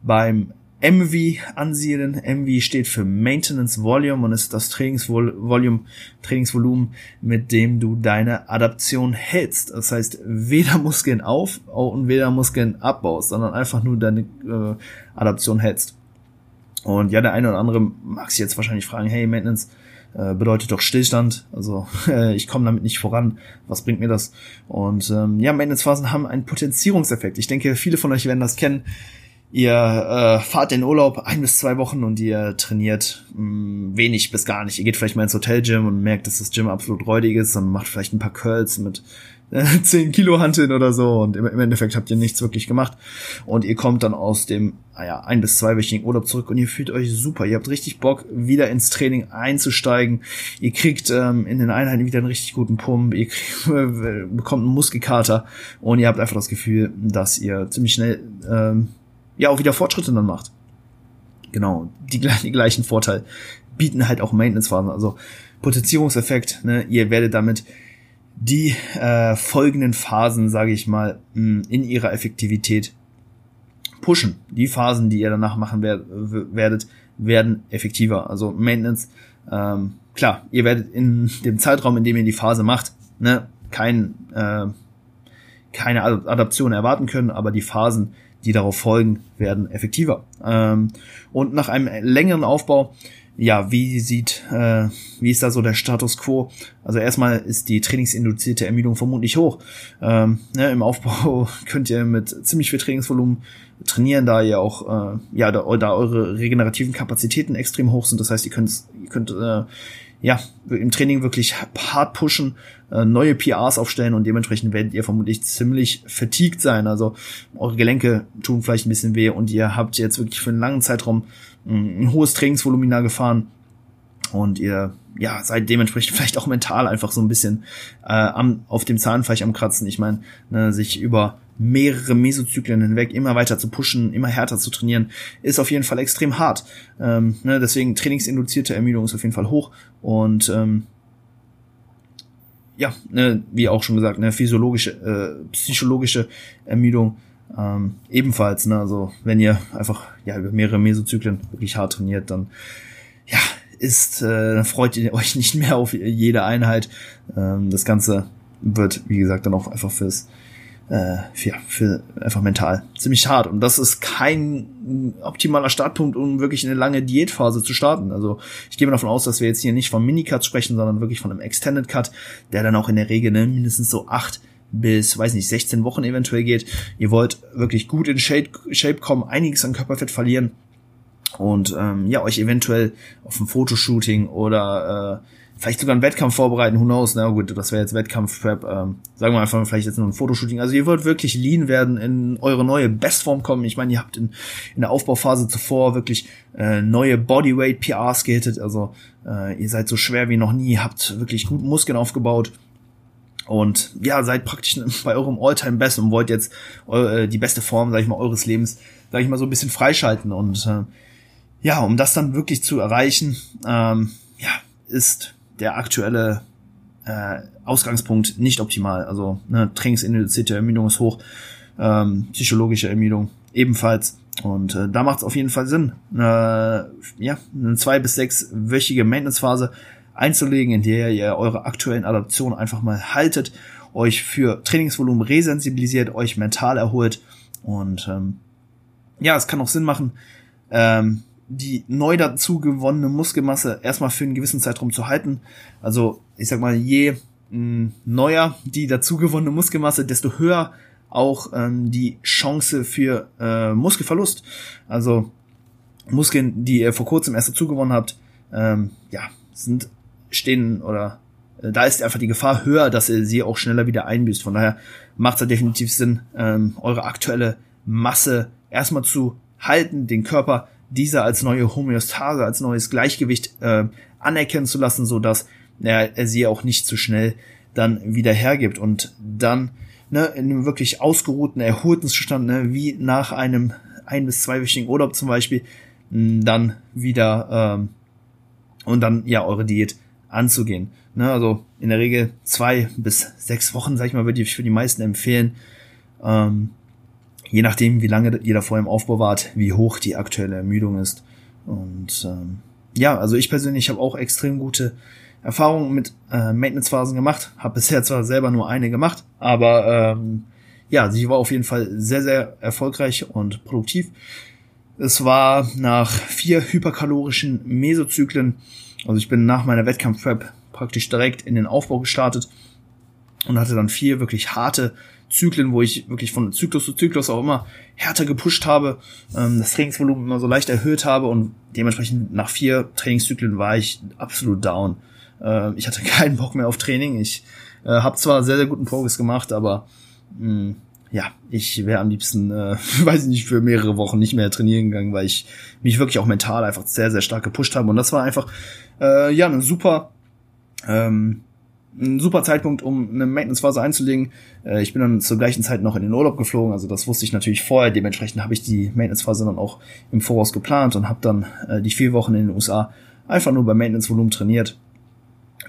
beim MV ansiedeln. MV steht für Maintenance Volume und ist das Trainingsvolume, Trainingsvolumen, mit dem du deine Adaption hältst. Das heißt, weder Muskeln auf und weder Muskeln abbaust, sondern einfach nur deine äh, Adaption hältst. Und ja, der eine oder andere mag sich jetzt wahrscheinlich fragen, hey, Maintenance äh, bedeutet doch Stillstand. Also äh, ich komme damit nicht voran. Was bringt mir das? Und ähm, ja, Maintenance-Phasen haben einen Potenzierungseffekt. Ich denke, viele von euch werden das kennen Ihr äh, fahrt in Urlaub ein bis zwei Wochen und ihr trainiert mh, mm, wenig bis gar nicht. Ihr geht vielleicht mal ins Hotelgym und merkt, dass das Gym absolut räudig ist und macht vielleicht ein paar Curls mit 10 Kilo Hanteln oder so und im, Endeffekt habt ihr nichts wirklich gemacht und ihr kommt dann aus dem naja, ah ein bis zweiwöchigen Urlaub zurück und ihr fühlt euch super. Ihr habt richtig Bock, wieder ins Training einzusteigen. Ihr kriegt ähm, in den Einheiten wieder einen richtig guten Pump. Ihr kriegt, äh, bekommt einen Muskelkater und ihr habt einfach das Gefühl, dass ihr ziemlich schnell ähm, ja auch wieder Fortschritte dann macht. Genau, die, die gleichen Vorteile bieten halt auch Maintenance-Phasen, also Potenzierungseffekt, ne, ihr werdet damit die äh, folgenden Phasen, sage ich mal, in ihrer Effektivität pushen. Die Phasen, die ihr danach machen werdet, werden effektiver. Also Maintenance, ähm, klar, ihr werdet in dem Zeitraum, in dem ihr die Phase macht, ne, kein, äh, keine Adaption erwarten können, aber die Phasen, die darauf folgen, werden effektiver. Ähm, und nach einem längeren Aufbau, ja, wie sieht, äh, wie ist da so der Status quo? Also erstmal ist die trainingsinduzierte Ermüdung vermutlich hoch. Ähm, ne, Im Aufbau könnt ihr mit ziemlich viel Trainingsvolumen trainieren, da ihr auch, äh, ja, da, da eure regenerativen Kapazitäten extrem hoch sind. Das heißt, ihr könnt, ihr könnt äh, ja, im Training wirklich hart pushen, äh, neue PRs aufstellen und dementsprechend werdet ihr vermutlich ziemlich fatigued sein. Also eure Gelenke tun vielleicht ein bisschen weh und ihr habt jetzt wirklich für einen langen Zeitraum ein, hohes Trainingsvolumina gefahren und ihr ja seid dementsprechend vielleicht auch mental einfach so ein bisschen äh, am, auf dem Zahnfleisch am Kratzen. Ich meine, ne, sich über mehrere Mesozyklen hinweg immer weiter zu pushen, immer härter zu trainieren, ist auf jeden Fall extrem hart. Ähm, ne, deswegen trainingsinduzierte Ermüdung ist auf jeden Fall hoch und ähm, ja, ne, wie auch schon gesagt, ne, physiologische, äh, psychologische Ermüdung ähm, ebenfalls. Ne, also wenn ihr einfach ja über mehrere Mesozyklen wirklich hart trainiert, dann ja ist, äh, dann freut ihr euch nicht mehr auf jede Einheit. Ähm, das Ganze wird, wie gesagt, dann auch einfach fürs äh, ja, für einfach mental ziemlich hart. Und das ist kein optimaler Startpunkt, um wirklich eine lange Diätphase zu starten. Also ich gehe davon aus, dass wir jetzt hier nicht von Minicuts sprechen, sondern wirklich von einem Extended Cut, der dann auch in der Regel ne, mindestens so acht bis, weiß nicht, 16 Wochen eventuell geht. Ihr wollt wirklich gut in Shape, Shape kommen, einiges an Körperfett verlieren und ähm, ja, euch eventuell auf ein Fotoshooting oder äh, vielleicht sogar einen Wettkampf vorbereiten, who knows, na gut, das wäre jetzt Wettkampf-Prep, ähm, sagen wir einfach vielleicht jetzt nur ein Fotoshooting. Also ihr wollt wirklich lean werden, in eure neue Bestform kommen. Ich meine, ihr habt in, in der Aufbauphase zuvor wirklich äh, neue Bodyweight PRs gehittet, also äh, ihr seid so schwer wie noch nie, habt wirklich gut Muskeln aufgebaut. Und ja, seid praktisch bei eurem Alltime Best und wollt jetzt äh, die beste Form, sag ich mal, eures Lebens, sag ich mal, so ein bisschen freischalten. Und äh, ja, um das dann wirklich zu erreichen, ähm, ja, ist der aktuelle äh, Ausgangspunkt nicht optimal. Also ne, trainingsinduzierte Ermüdung ist hoch, ähm, psychologische Ermüdung ebenfalls. Und äh, da macht es auf jeden Fall Sinn, äh, ja, eine zwei bis sechs wöchige Maintenance-Phase einzulegen, in der ihr eure aktuellen Adaptionen einfach mal haltet, euch für Trainingsvolumen resensibilisiert, euch mental erholt und ähm, ja, es kann auch Sinn machen, ähm, die neu dazu gewonnene Muskelmasse erstmal für einen gewissen Zeitraum zu halten. Also ich sag mal, je mh, neuer die dazu gewonnene Muskelmasse, desto höher auch ähm, die Chance für äh, Muskelverlust. Also Muskeln, die ihr vor kurzem erst dazu gewonnen habt, ähm, ja, sind stehen oder äh, da ist einfach die Gefahr höher, dass ihr sie auch schneller wieder einbüßt. Von daher macht es da definitiv Sinn, ähm, eure aktuelle Masse erstmal zu halten, den Körper dieser als neue Homöostase, als neues Gleichgewicht äh, anerkennen zu lassen, so dass er, er sie auch nicht zu schnell dann wieder hergibt und dann ne, in einem wirklich ausgeruhten, erholten Zustand, ne, wie nach einem ein- bis zweiwöchigen Urlaub zum Beispiel, dann wieder ähm, und dann ja eure Diät anzugehen. Ne, also in der Regel zwei bis sechs Wochen, sag ich mal, würde ich für die meisten empfehlen. Ähm, je nachdem, wie lange ihr davor im Aufbau wart, wie hoch die aktuelle Ermüdung ist. Und ähm, ja, also ich persönlich habe auch extrem gute Erfahrungen mit äh, Maintenance-Phasen gemacht. Habe bisher zwar selber nur eine gemacht, aber ähm, ja, sie war auf jeden Fall sehr, sehr erfolgreich und produktiv. Es war nach vier hyperkalorischen Mesozyklen, also ich bin nach meiner Wettkampf-Prep praktisch direkt in den Aufbau gestartet und hatte dann vier wirklich harte Zyklen, wo ich wirklich von Zyklus zu Zyklus auch immer härter gepusht habe, ähm, das Trainingsvolumen immer so leicht erhöht habe und dementsprechend nach vier Trainingszyklen war ich absolut down. Äh, ich hatte keinen Bock mehr auf Training. Ich äh, habe zwar sehr, sehr guten Progress gemacht, aber mh, mm, ja, ich wäre am liebsten, äh, weiß ich nicht, für mehrere Wochen nicht mehr trainieren gegangen, weil ich mich wirklich auch mental einfach sehr, sehr stark gepusht habe. Und das war einfach, äh, ja, eine super ähm, ein super Zeitpunkt, um eine Maintenance-Phase einzulegen. Äh, ich bin dann zur gleichen Zeit noch in den Urlaub geflogen, also das wusste ich natürlich vorher. Dementsprechend habe ich die Maintenance-Phase dann auch im Voraus geplant und habe dann äh, die vier Wochen in den USA einfach nur beim Maintenance-Volumen trainiert.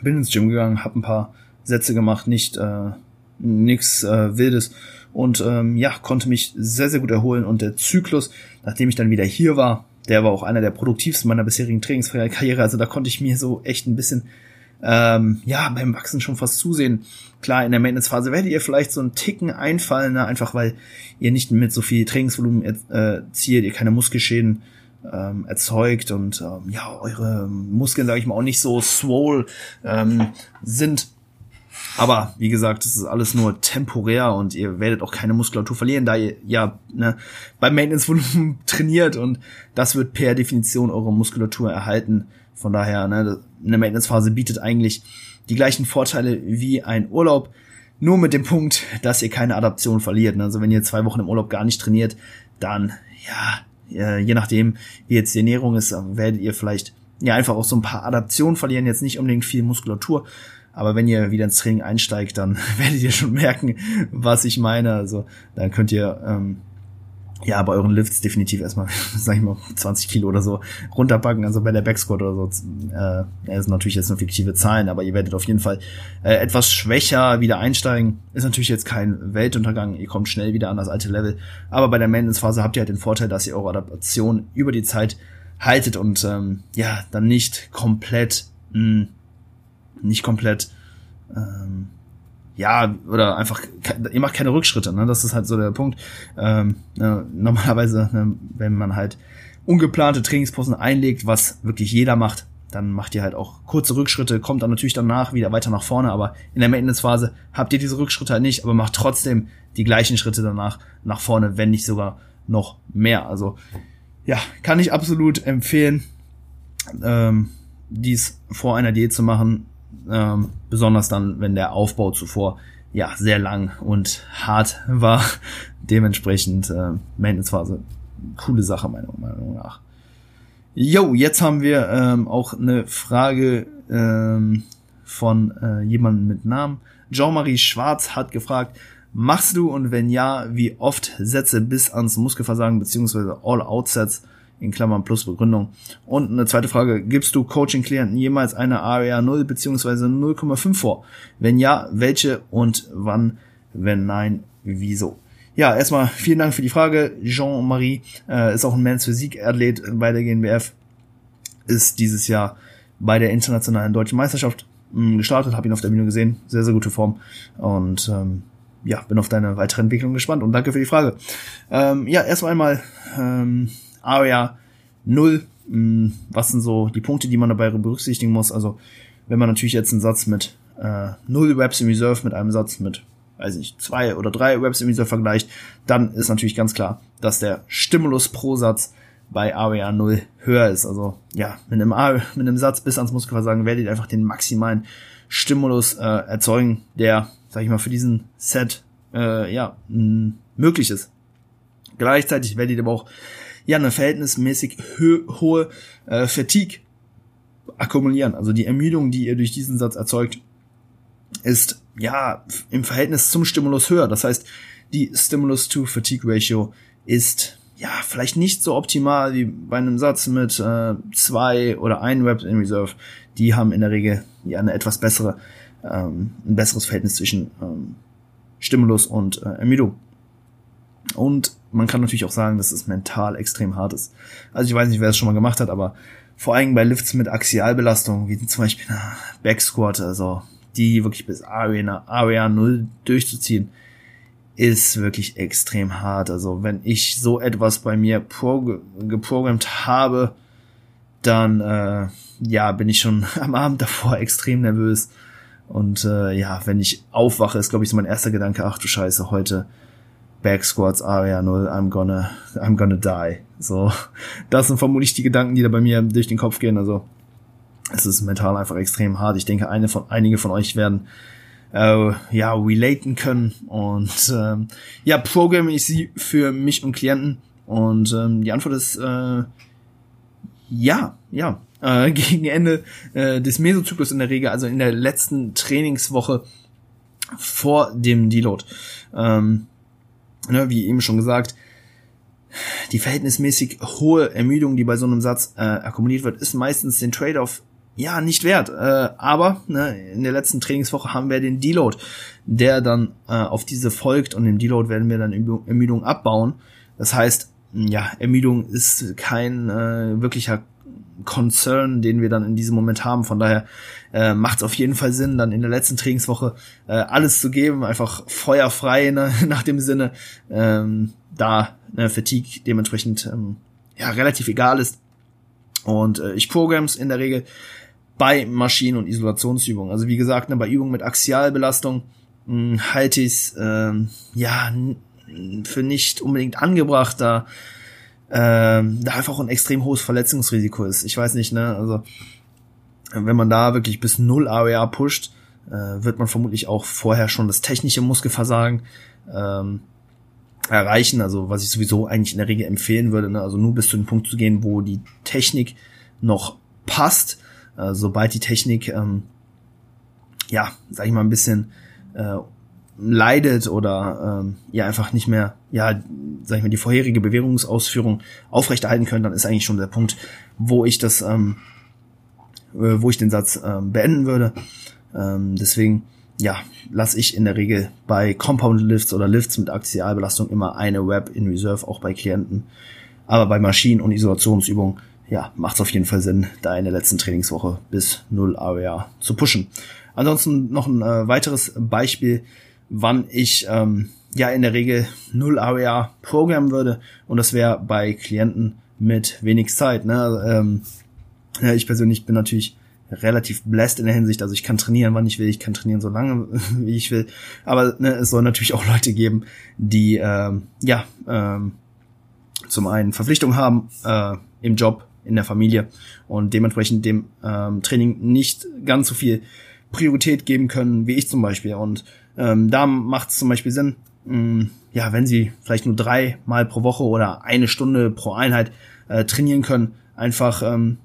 Bin ins Gym gegangen, habe ein paar Sätze gemacht, nicht äh, nix äh, Wildes und ähm, ja, konnte mich sehr, sehr gut erholen und der Zyklus, nachdem ich dann wieder hier war, der war auch einer der produktivsten meiner bisherigen Trainingskarriere, also da konnte ich mir so echt ein bisschen ähm, ja, beim Wachsen schon fast zusehen. Klar, in der Maintenance-Phase werdet ihr vielleicht so einen Ticken einfallen, ne? einfach weil ihr nicht mit so viel Trainingsvolumen äh, zielt, ihr keine Muskelschäden ähm, erzeugt und ähm, ja, eure Muskeln, sage ich mal, auch nicht so swole ähm, sind. Aber wie gesagt, das ist alles nur temporär und ihr werdet auch keine Muskulatur verlieren, da ihr ja ne, beim Maintenance-Volumen trainiert und das wird per Definition eure Muskulatur erhalten. Von daher, ne, eine Maintenance-Phase bietet eigentlich die gleichen Vorteile wie ein Urlaub, nur mit dem Punkt, dass ihr keine Adaption verliert. Also wenn ihr zwei Wochen im Urlaub gar nicht trainiert, dann, ja, je nachdem, wie jetzt die Ernährung ist, werdet ihr vielleicht ja einfach auch so ein paar Adaptionen verlieren, jetzt nicht unbedingt viel Muskulatur, aber wenn ihr wieder ins Training einsteigt, dann werdet ihr schon merken, was ich meine. Also dann könnt ihr ähm, ja, bei euren Lifts definitiv erstmal, sag ich mal, 20 Kilo oder so runterpacken, also bei der Backsquat oder so. Äh, das sind natürlich jetzt nur fiktive Zahlen, aber ihr werdet auf jeden Fall äh, etwas schwächer wieder einsteigen. Ist natürlich jetzt kein Weltuntergang, ihr kommt schnell wieder an das alte Level. Aber bei der Maintenance-Phase habt ihr halt den Vorteil, dass ihr eure Adaptation über die Zeit haltet und ähm, ja, dann nicht komplett, mh, nicht komplett ähm, ja, oder einfach, ihr macht keine Rückschritte, ne? Das ist halt so der Punkt. Ähm, ne, normalerweise, ne, wenn man halt ungeplante Trainingsposten einlegt, was wirklich jeder macht, dann macht ihr halt auch kurze Rückschritte, kommt dann natürlich danach wieder weiter nach vorne, aber in der Maintenance-Phase habt ihr diese Rückschritte halt nicht, aber macht trotzdem die gleichen Schritte danach nach vorne, wenn nicht sogar noch mehr. Also ja, kann ich absolut empfehlen, ähm, dies vor einer Diät zu machen. Ähm, besonders dann, wenn der Aufbau zuvor ja sehr lang und hart war. Dementsprechend äh, Maintenance-Phase coole Sache meiner Meinung nach. Jo, jetzt haben wir ähm, auch eine Frage ähm, von äh, jemandem mit Namen. Jean-Marie Schwarz hat gefragt, machst du und wenn ja, wie oft Sätze bis ans Muskelversagen beziehungsweise All-Out-Sets in Klammern plus Begründung. Und eine zweite Frage, gibst du Coaching-Klienten jemals eine AREA 0 beziehungsweise 0,5 vor? Wenn ja, welche und wann? Wenn nein, wieso? Ja, erstmal vielen Dank für die Frage. Jean-Marie äh, ist auch ein Men's Physik-Athlet bei der GNBF, ist dieses Jahr bei der internationalen deutschen Meisterschaft mh, hm, gestartet, habe ihn auf der Bühne gesehen, sehr, sehr gute Form und ähm, ja, bin auf deine weitere Entwicklung gespannt und danke für die Frage. Ähm, ja, erstmal einmal ähm, ARIA 0. Hm, was sind so die Punkte, die man dabei berücksichtigen muss? Also, wenn man natürlich jetzt einen Satz mit äh, 0 Webs in Reserve mit einem Satz mit, weiß ich, zwei oder drei Webs in Reserve vergleicht, dann ist natürlich ganz klar, dass der Stimulus pro Satz bei ARIA 0 höher ist. Also ja, mit einem, A, mit einem Satz bis ans Muskelversagen werdet ihr einfach den maximalen Stimulus äh, erzeugen, der sag ich mal, für diesen Set äh, ja, möglich ist. Gleichzeitig werdet ihr aber auch ja eine verhältnismäßig hohe äh, Fatigue akkumulieren. Also die Ermüdung, die ihr durch diesen Satz erzeugt, ist ja im Verhältnis zum Stimulus höher. Das heißt, die Stimulus-to-Fatigue-Ratio ist ja vielleicht nicht so optimal wie bei einem Satz mit äh, zwei oder ein Reps in Reserve. Die haben in der Regel ja eine etwas bessere ähm, ein besseres Verhältnis zwischen ähm, Stimulus und äh, Ermüdung. Und man kann natürlich auch sagen, dass es mental extrem hart ist. Also ich weiß nicht, wer es schon mal gemacht hat, aber vor allem bei Lifts mit Axialbelastung, wie zum Beispiel eine Back Squat, also die wirklich bis Area, Area 0 durchzuziehen, ist wirklich extrem hart. Also wenn ich so etwas bei mir geprogrammt habe, dann äh, ja bin ich schon am Abend davor extrem nervös und äh, ja, wenn ich aufwache, ist glaube ich so mein erster Gedanke, ach du Scheiße, heute Back Squats Area 0, I'm gonna, I'm gonna die. So, das sind vermutlich die Gedanken, die da bei mir durch den Kopf gehen. Also, es ist mental einfach extrem hart. Ich denke, eine von, einige von euch werden äh, ja relaten können. Und ähm, ja, programme ich sie für mich und Klienten. Und ähm, die Antwort ist äh, ja, ja äh, gegen Ende äh, des Mesozyklus in der Regel, also in der letzten Trainingswoche vor dem Deload. Ähm, ne, wie eben schon gesagt, die verhältnismäßig hohe Ermüdung, die bei so einem Satz äh, akkumuliert wird, ist meistens den Trade-off ja nicht wert. Äh, aber ne, in der letzten Trainingswoche haben wir den Deload, der dann äh, auf diese folgt und im Deload werden wir dann Ermüdung abbauen. Das heißt, ja, Ermüdung ist kein äh, wirklicher Concern, den wir dann in diesem Moment haben. Von daher äh, macht es auf jeden Fall Sinn, dann in der letzten Trainingswoche äh, alles zu geben, einfach feuerfrei ne, nach dem Sinne, ähm, da ne, Fatigue dementsprechend ähm, ja relativ egal ist. Und äh, ich Programms in der Regel bei Maschinen- und Isolationsübungen. Also wie gesagt, ne, bei Übungen mit Axialbelastung mh, hm, halte ich es ähm, ja für nicht unbedingt angebracht, da ähm, da einfach ein extrem hohes Verletzungsrisiko ist. Ich weiß nicht, ne, also wenn man da wirklich bis null AOA pusht, äh, wird man vermutlich auch vorher schon das technische Muskelversagen ähm, erreichen. Also was ich sowieso eigentlich in der Regel empfehlen würde, ne? also nur bis zu dem Punkt zu gehen, wo die Technik noch passt. Äh, sobald die Technik ähm, ja, sag ich mal, ein bisschen äh, leidet oder ähm, ja einfach nicht mehr, ja, sag ich mal, die vorherige Bewährungsausführung aufrechterhalten können, dann ist eigentlich schon der Punkt, wo ich das, ähm, äh, wo ich den Satz ähm, beenden würde. Ähm, deswegen, ja, lasse ich in der Regel bei Compound Lifts oder Lifts mit Axialbelastung immer eine Web in Reserve, auch bei Klienten. Aber bei Maschinen- und Isolationsübungen, ja, macht es auf jeden Fall Sinn, da in der letzten Trainingswoche bis 0 Area zu pushen. Ansonsten noch ein äh, weiteres Beispiel wann ich ähm, ja in der Regel null AWA programmen würde und das wäre bei Klienten mit wenig Zeit. Ne? Ähm, ja, ich persönlich bin natürlich relativ blessed in der Hinsicht, also ich kann trainieren, wann ich will, ich kann trainieren so lange, wie ich will, aber ne, es soll natürlich auch Leute geben, die ähm, ja ähm, zum einen Verpflichtungen haben äh, im Job, in der Familie und dementsprechend dem ähm, Training nicht ganz so viel Priorität geben können, wie ich zum Beispiel. Und ähm, da macht es zum Beispiel Sinn, mh, mm, ja, wenn sie vielleicht nur drei Mal pro Woche oder eine Stunde pro Einheit äh, trainieren können, einfach ähm,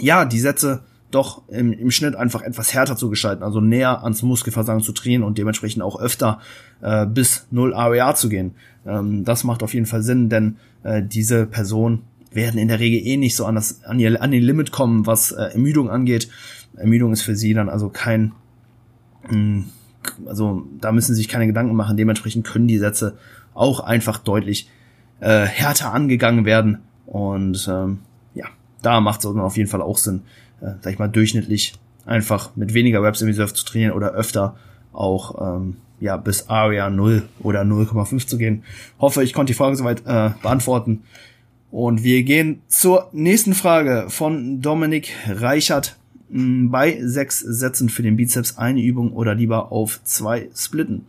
ja die Sätze doch im, im Schnitt einfach etwas härter zu gestalten, also näher ans Muskelversagen zu trainieren und dementsprechend auch öfter äh, bis 0 AWA zu gehen. Ähm, das macht auf jeden Fall Sinn, denn äh, diese Person werden in der Regel eh nicht so an, das, an, ihr, an den Limit kommen, was äh, Ermüdung angeht. Ermüdung ist für sie dann also kein, mh, hm, also da müssen sie sich keine Gedanken machen. Dementsprechend können die Sätze auch einfach deutlich äh, härter angegangen werden. Und ähm, ja, da macht es auf jeden Fall auch Sinn, äh, sag ich mal, durchschnittlich einfach mit weniger Reps im Reserve zu trainieren oder öfter auch ähm, ja bis Area 0 oder 0,5 zu gehen. Hoffe, ich konnte die Frage soweit äh, beantworten. Und wir gehen zur nächsten Frage von Dominik Reichert. Bei sechs Sätzen für den Bizeps eine Übung oder lieber auf zwei splitten.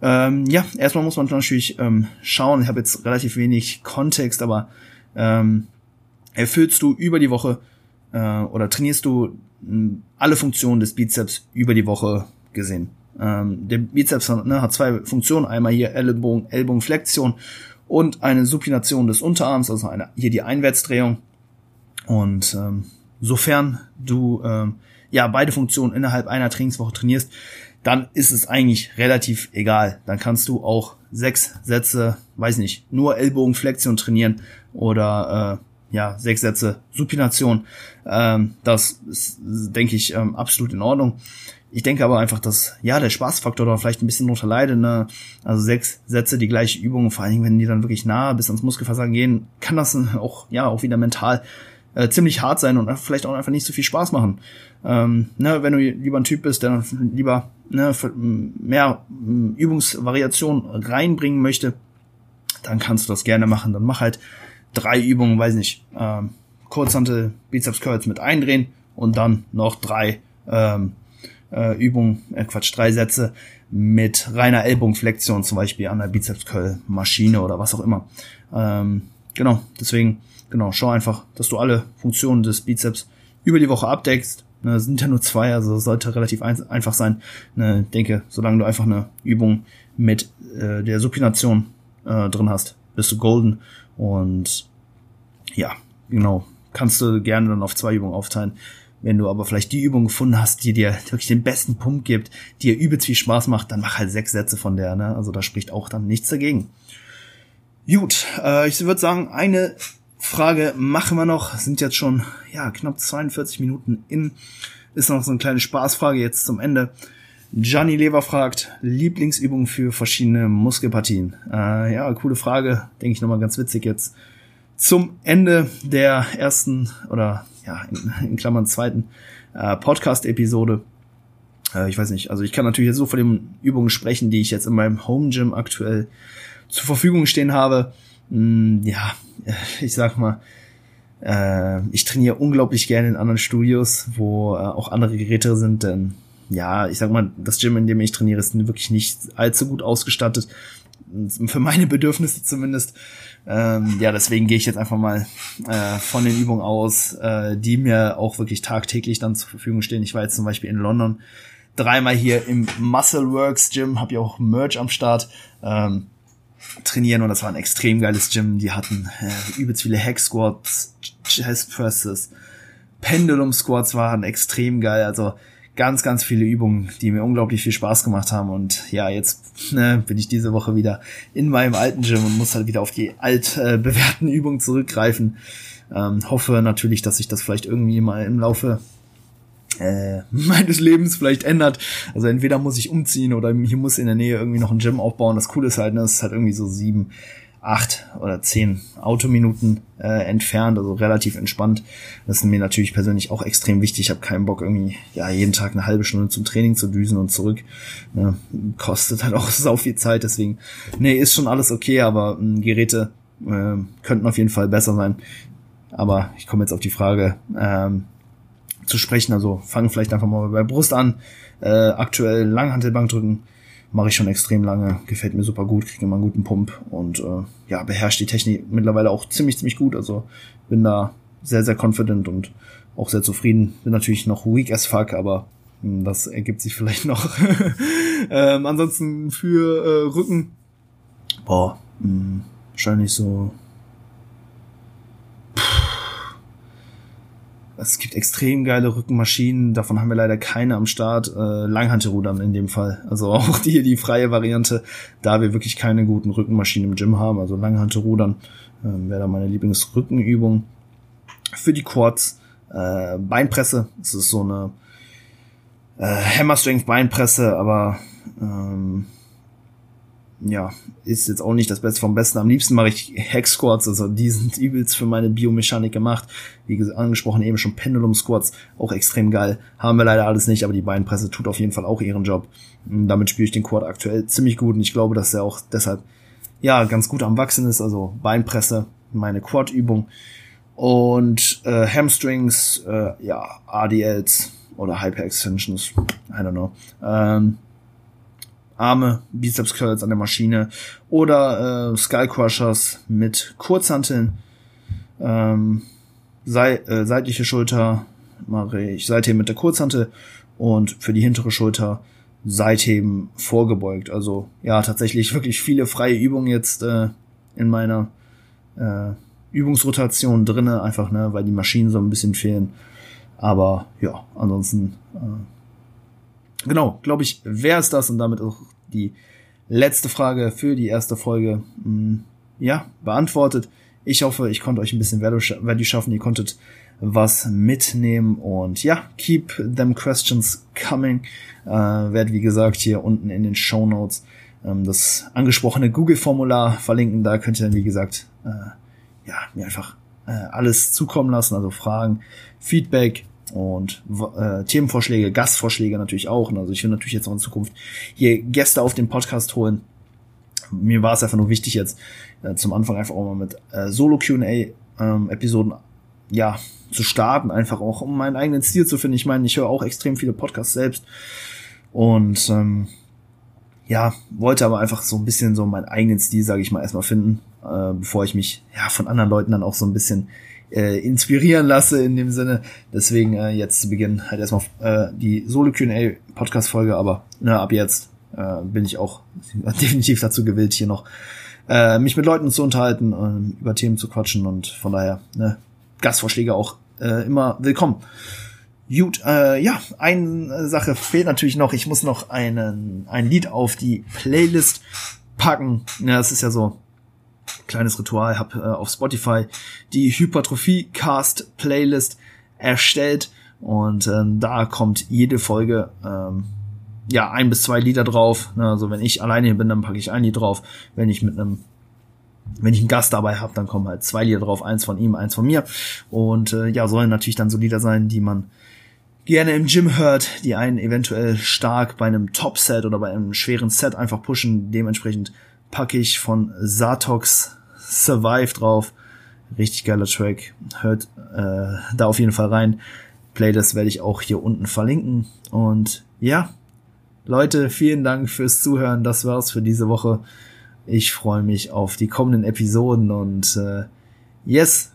Ähm, ja, erstmal muss man natürlich ähm, schauen. Ich habe jetzt relativ wenig Kontext, aber ähm, erfüllst du über die Woche äh, oder trainierst du mh, hm, alle Funktionen des Bizeps über die Woche gesehen. Ähm, der Bizeps ne, hat zwei Funktionen, einmal hier Ellbogen, Ellbogenflexion und eine Supination des Unterarms, also eine, hier die Einwärtsdrehung. Und ähm, sofern du ähm, ja beide Funktionen innerhalb einer Trainingswoche trainierst, dann ist es eigentlich relativ egal. Dann kannst du auch sechs Sätze, weiß nicht, nur Ellbogenflexion trainieren oder äh, ja sechs Sätze Supination. Ähm, das ist, denke ich, ähm, absolut in Ordnung. Ich denke aber einfach, dass ja der Spaßfaktor da vielleicht ein bisschen drunter leidet. Ne? Also sechs Sätze, die gleiche Übung, vor allen Dingen, wenn die dann wirklich nah bis ans Muskelversagen gehen, kann das auch ja auch wieder mental äh, ziemlich hart sein und vielleicht auch einfach nicht so viel Spaß machen. Ähm, ne, wenn du lieber ein Typ bist, der dann lieber ne, mehr Übungsvariation reinbringen möchte, dann kannst du das gerne machen. Dann mach halt drei Übungen, weiß nicht, ähm, Kurzhantel, Bizeps Curls mit eindrehen und dann noch drei ähm, äh, Übungen, äh, Quatsch, drei Sätze mit reiner Ellbogenflexion, zum Beispiel an der Bizeps Curl Maschine oder was auch immer. Ähm, genau, deswegen genau, schau einfach, dass du alle Funktionen des Bizeps über die Woche abdeckst. Ne, sind ja nur zwei, also sollte relativ ein, einfach sein. Ne, denke, solange du einfach eine Übung mit äh, der Supination äh, drin hast, bist du golden. Und ja, genau, kannst du gerne dann auf zwei Übungen aufteilen. Wenn du aber vielleicht die Übung gefunden hast, die dir wirklich den besten Pump gibt, die dir übelst viel Spaß macht, dann mach halt sechs Sätze von der. Ne? Also da spricht auch dann nichts dagegen. Gut, äh, ich würde sagen, eine Frage machen wir noch. Sind jetzt schon ja knapp 42 Minuten in. Ist noch so eine kleine Spaßfrage jetzt zum Ende. Gianni Lever fragt, Lieblingsübung für verschiedene Muskelpartien. Äh, ja, coole Frage, denke ich nochmal ganz witzig jetzt. Zum Ende der ersten oder ja, in, in Klammern zweiten äh, Podcast-Episode. Äh, ich weiß nicht, also ich kann natürlich jetzt so von den Übungen sprechen, die ich jetzt in meinem Home Gym aktuell zur Verfügung stehen habe. Hm, ja, ich sag mal, äh, ich trainiere unglaublich gerne in anderen Studios, wo äh, auch andere Geräte sind, denn ja, ich sag mal, das Gym, in dem ich trainiere, ist wirklich nicht allzu gut ausgestattet. Für meine Bedürfnisse zumindest. Ähm, ja, deswegen gehe ich jetzt einfach mal äh, von den Übungen aus, äh, die mir auch wirklich tagtäglich dann zur Verfügung stehen. Ich war jetzt zum Beispiel in London dreimal hier im Muscle Works Gym, habe ja auch Merch am Start. Ähm, trainieren und das war ein extrem geiles Gym. Die hatten äh, übelst viele Hack Squats, Chest Presses, Pendulum Squats waren extrem geil. Also ganz, ganz viele Übungen, die mir unglaublich viel Spaß gemacht haben. Und ja, jetzt ne, bin ich diese Woche wieder in meinem alten Gym und muss halt wieder auf die alt äh, bewährten Übungen zurückgreifen. Ähm, hoffe natürlich, dass sich das vielleicht irgendwie mal im Laufe äh, meines Lebens vielleicht ändert. Also entweder muss ich umziehen oder hier muss in der Nähe irgendwie noch ein Gym aufbauen. Das Coole ist halt, ne, es ist halt irgendwie so sieben, acht oder zehn Autominuten äh, entfernt, also relativ entspannt. Das ist mir natürlich persönlich auch extrem wichtig. Ich habe keinen Bock irgendwie ja jeden Tag eine halbe Stunde zum Training zu düsen und zurück. Ne, kostet halt auch sau viel Zeit, deswegen nee, ist schon alles okay, aber äh, Geräte äh, könnten auf jeden Fall besser sein. Aber ich komme jetzt auf die Frage, ähm, zu sprechen. Also fange vielleicht einfach mal bei Brust an. Äh, aktuell Langhantelbank drücken mache ich schon extrem lange, gefällt mir super gut, kriege immer einen guten Pump und äh, ja, beherrscht die Technik mittlerweile auch ziemlich, ziemlich gut. Also bin da sehr, sehr confident und auch sehr zufrieden. Bin natürlich noch weak as fuck, aber mh, hm, das ergibt sich vielleicht noch. ähm, ansonsten für äh, Rücken, boah, mh, hm, wahrscheinlich so es gibt extrem geile Rückenmaschinen, davon haben wir leider keine am Start. Äh, Langhantelrudern in dem Fall. Also auch die, die freie Variante, da wir wirklich keine guten Rückenmaschinen im Gym haben. Also Langhantelrudern äh, wäre da meine Lieblingsrückenübung. Für die Quads, äh, Beinpresse, das ist so eine äh, Hammer Strength Beinpresse, aber ähm, ja, ist jetzt auch nicht das Beste vom Besten. Am liebsten mache ich Hack Squats, also die sind übelst für meine Biomechanik gemacht. Wie angesprochen eben schon Pendulum Squats, auch extrem geil. Haben wir leider alles nicht, aber die Beinpresse tut auf jeden Fall auch ihren Job. Und damit spiele ich den Quad aktuell ziemlich gut und ich glaube, dass er auch deshalb ja ganz gut am wachsen ist. Also Beinpresse, meine Quad-Übung und äh, Hamstrings, äh, ja ADLs oder Hyper Extensions, I don't know. Ähm, Arme, Bizeps Curls an der Maschine oder äh, Skull Crushers mit Kurzhanteln. Ähm, sei, äh, seitliche Schulter mache ich Seitheben mit der Kurzhantel und für die hintere Schulter Seitheben vorgebeugt. Also ja, tatsächlich wirklich viele freie Übungen jetzt äh, in meiner äh, Übungsrotation drinne, einfach ne, weil die Maschinen so ein bisschen fehlen. Aber ja, ansonsten äh, genau, glaube ich, wäre es das und damit auch die letzte Frage für die erste Folge hm, ja beantwortet. Ich hoffe, ich konnte euch ein bisschen Value schaffen. Ihr konntet was mitnehmen und ja, keep them questions coming. Äh, werde wie gesagt hier unten in den Show Notes ähm, das angesprochene Google-Formular verlinken. Da könnt ihr dann wie gesagt äh, ja mir einfach äh, alles zukommen lassen, also Fragen, Feedback, und äh, Themenvorschläge, Gastvorschläge natürlich auch. Also ich will natürlich jetzt auch in Zukunft hier Gäste auf den Podcast holen. Mir war es einfach nur wichtig jetzt äh, zum Anfang einfach auch mal mit äh, Solo Q&A ähm, ja zu starten, einfach auch um meinen eigenen Stil zu finden. Ich meine, ich höre auch extrem viele Podcasts selbst und ähm, ja, wollte aber einfach so ein bisschen so meinen eigenen Stil, sage ich mal, erstmal finden, äh, bevor ich mich ja von anderen Leuten dann auch so ein bisschen äh, inspirieren lasse in dem Sinne. Deswegen äh, jetzt zu Beginn halt erstmal äh, die Solo Q&A Podcast Folge, aber ne, ab jetzt äh, bin ich auch definitiv dazu gewillt, hier noch äh, mich mit Leuten zu unterhalten, äh, über Themen zu quatschen und von daher ne, Gastvorschläge auch äh, immer willkommen. Gut, äh, ja, eine Sache fehlt natürlich noch. Ich muss noch einen, ein Lied auf die Playlist packen. Ja, das ist ja so kleines Ritual, habe äh, auf Spotify die Hypertrophie Cast Playlist erstellt und ähm, da kommt jede Folge ähm, ja ein bis zwei Lieder drauf. Ne, also wenn ich alleine bin, dann packe ich ein Lied drauf. Wenn ich mit einem wenn ich einen Gast dabei habe, dann kommen halt zwei Lieder drauf, eins von ihm, eins von mir. Und äh, ja, sollen natürlich dann so Lieder sein, die man gerne im Gym hört, die einen eventuell stark bei einem Top-Set oder bei einem schweren Set einfach pushen. Dementsprechend packe ich von Satox Survive drauf. Richtig geiler Track. Hört äh, da auf jeden Fall rein. Playlist werde ich auch hier unten verlinken. Und ja, Leute, vielen Dank fürs Zuhören. Das war's für diese Woche. Ich freue mich auf die kommenden Episoden und äh, yes,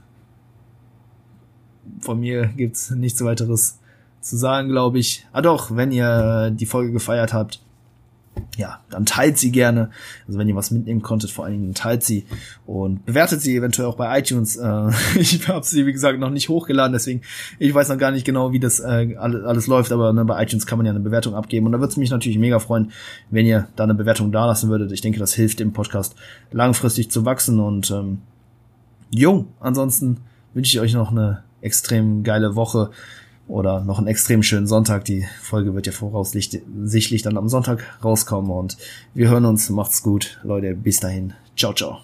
von mir gibt's nichts weiteres zu sagen, glaube ich. Ah doch, wenn ihr die Folge gefeiert habt, ja, dann teilt sie gerne. Also wenn ihr was mitnehmen konntet, vor allen Dingen teilt sie und bewertet sie eventuell auch bei iTunes. Äh, ich habe sie, wie gesagt, noch nicht hochgeladen, deswegen ich weiß noch gar nicht genau, wie das äh, alles, alles läuft, aber ne, bei iTunes kann man ja eine Bewertung abgeben und da würde es mich natürlich mega freuen, wenn ihr da eine Bewertung dalassen würdet. Ich denke, das hilft dem Podcast langfristig zu wachsen und ähm, jo, ansonsten wünsche ich euch noch eine extrem geile Woche oder noch einen extrem schönen Sonntag. Die Folge wird ja voraussichtlich dann am Sonntag rauskommen und wir hören uns. Macht's gut, Leute. Bis dahin. Ciao, ciao.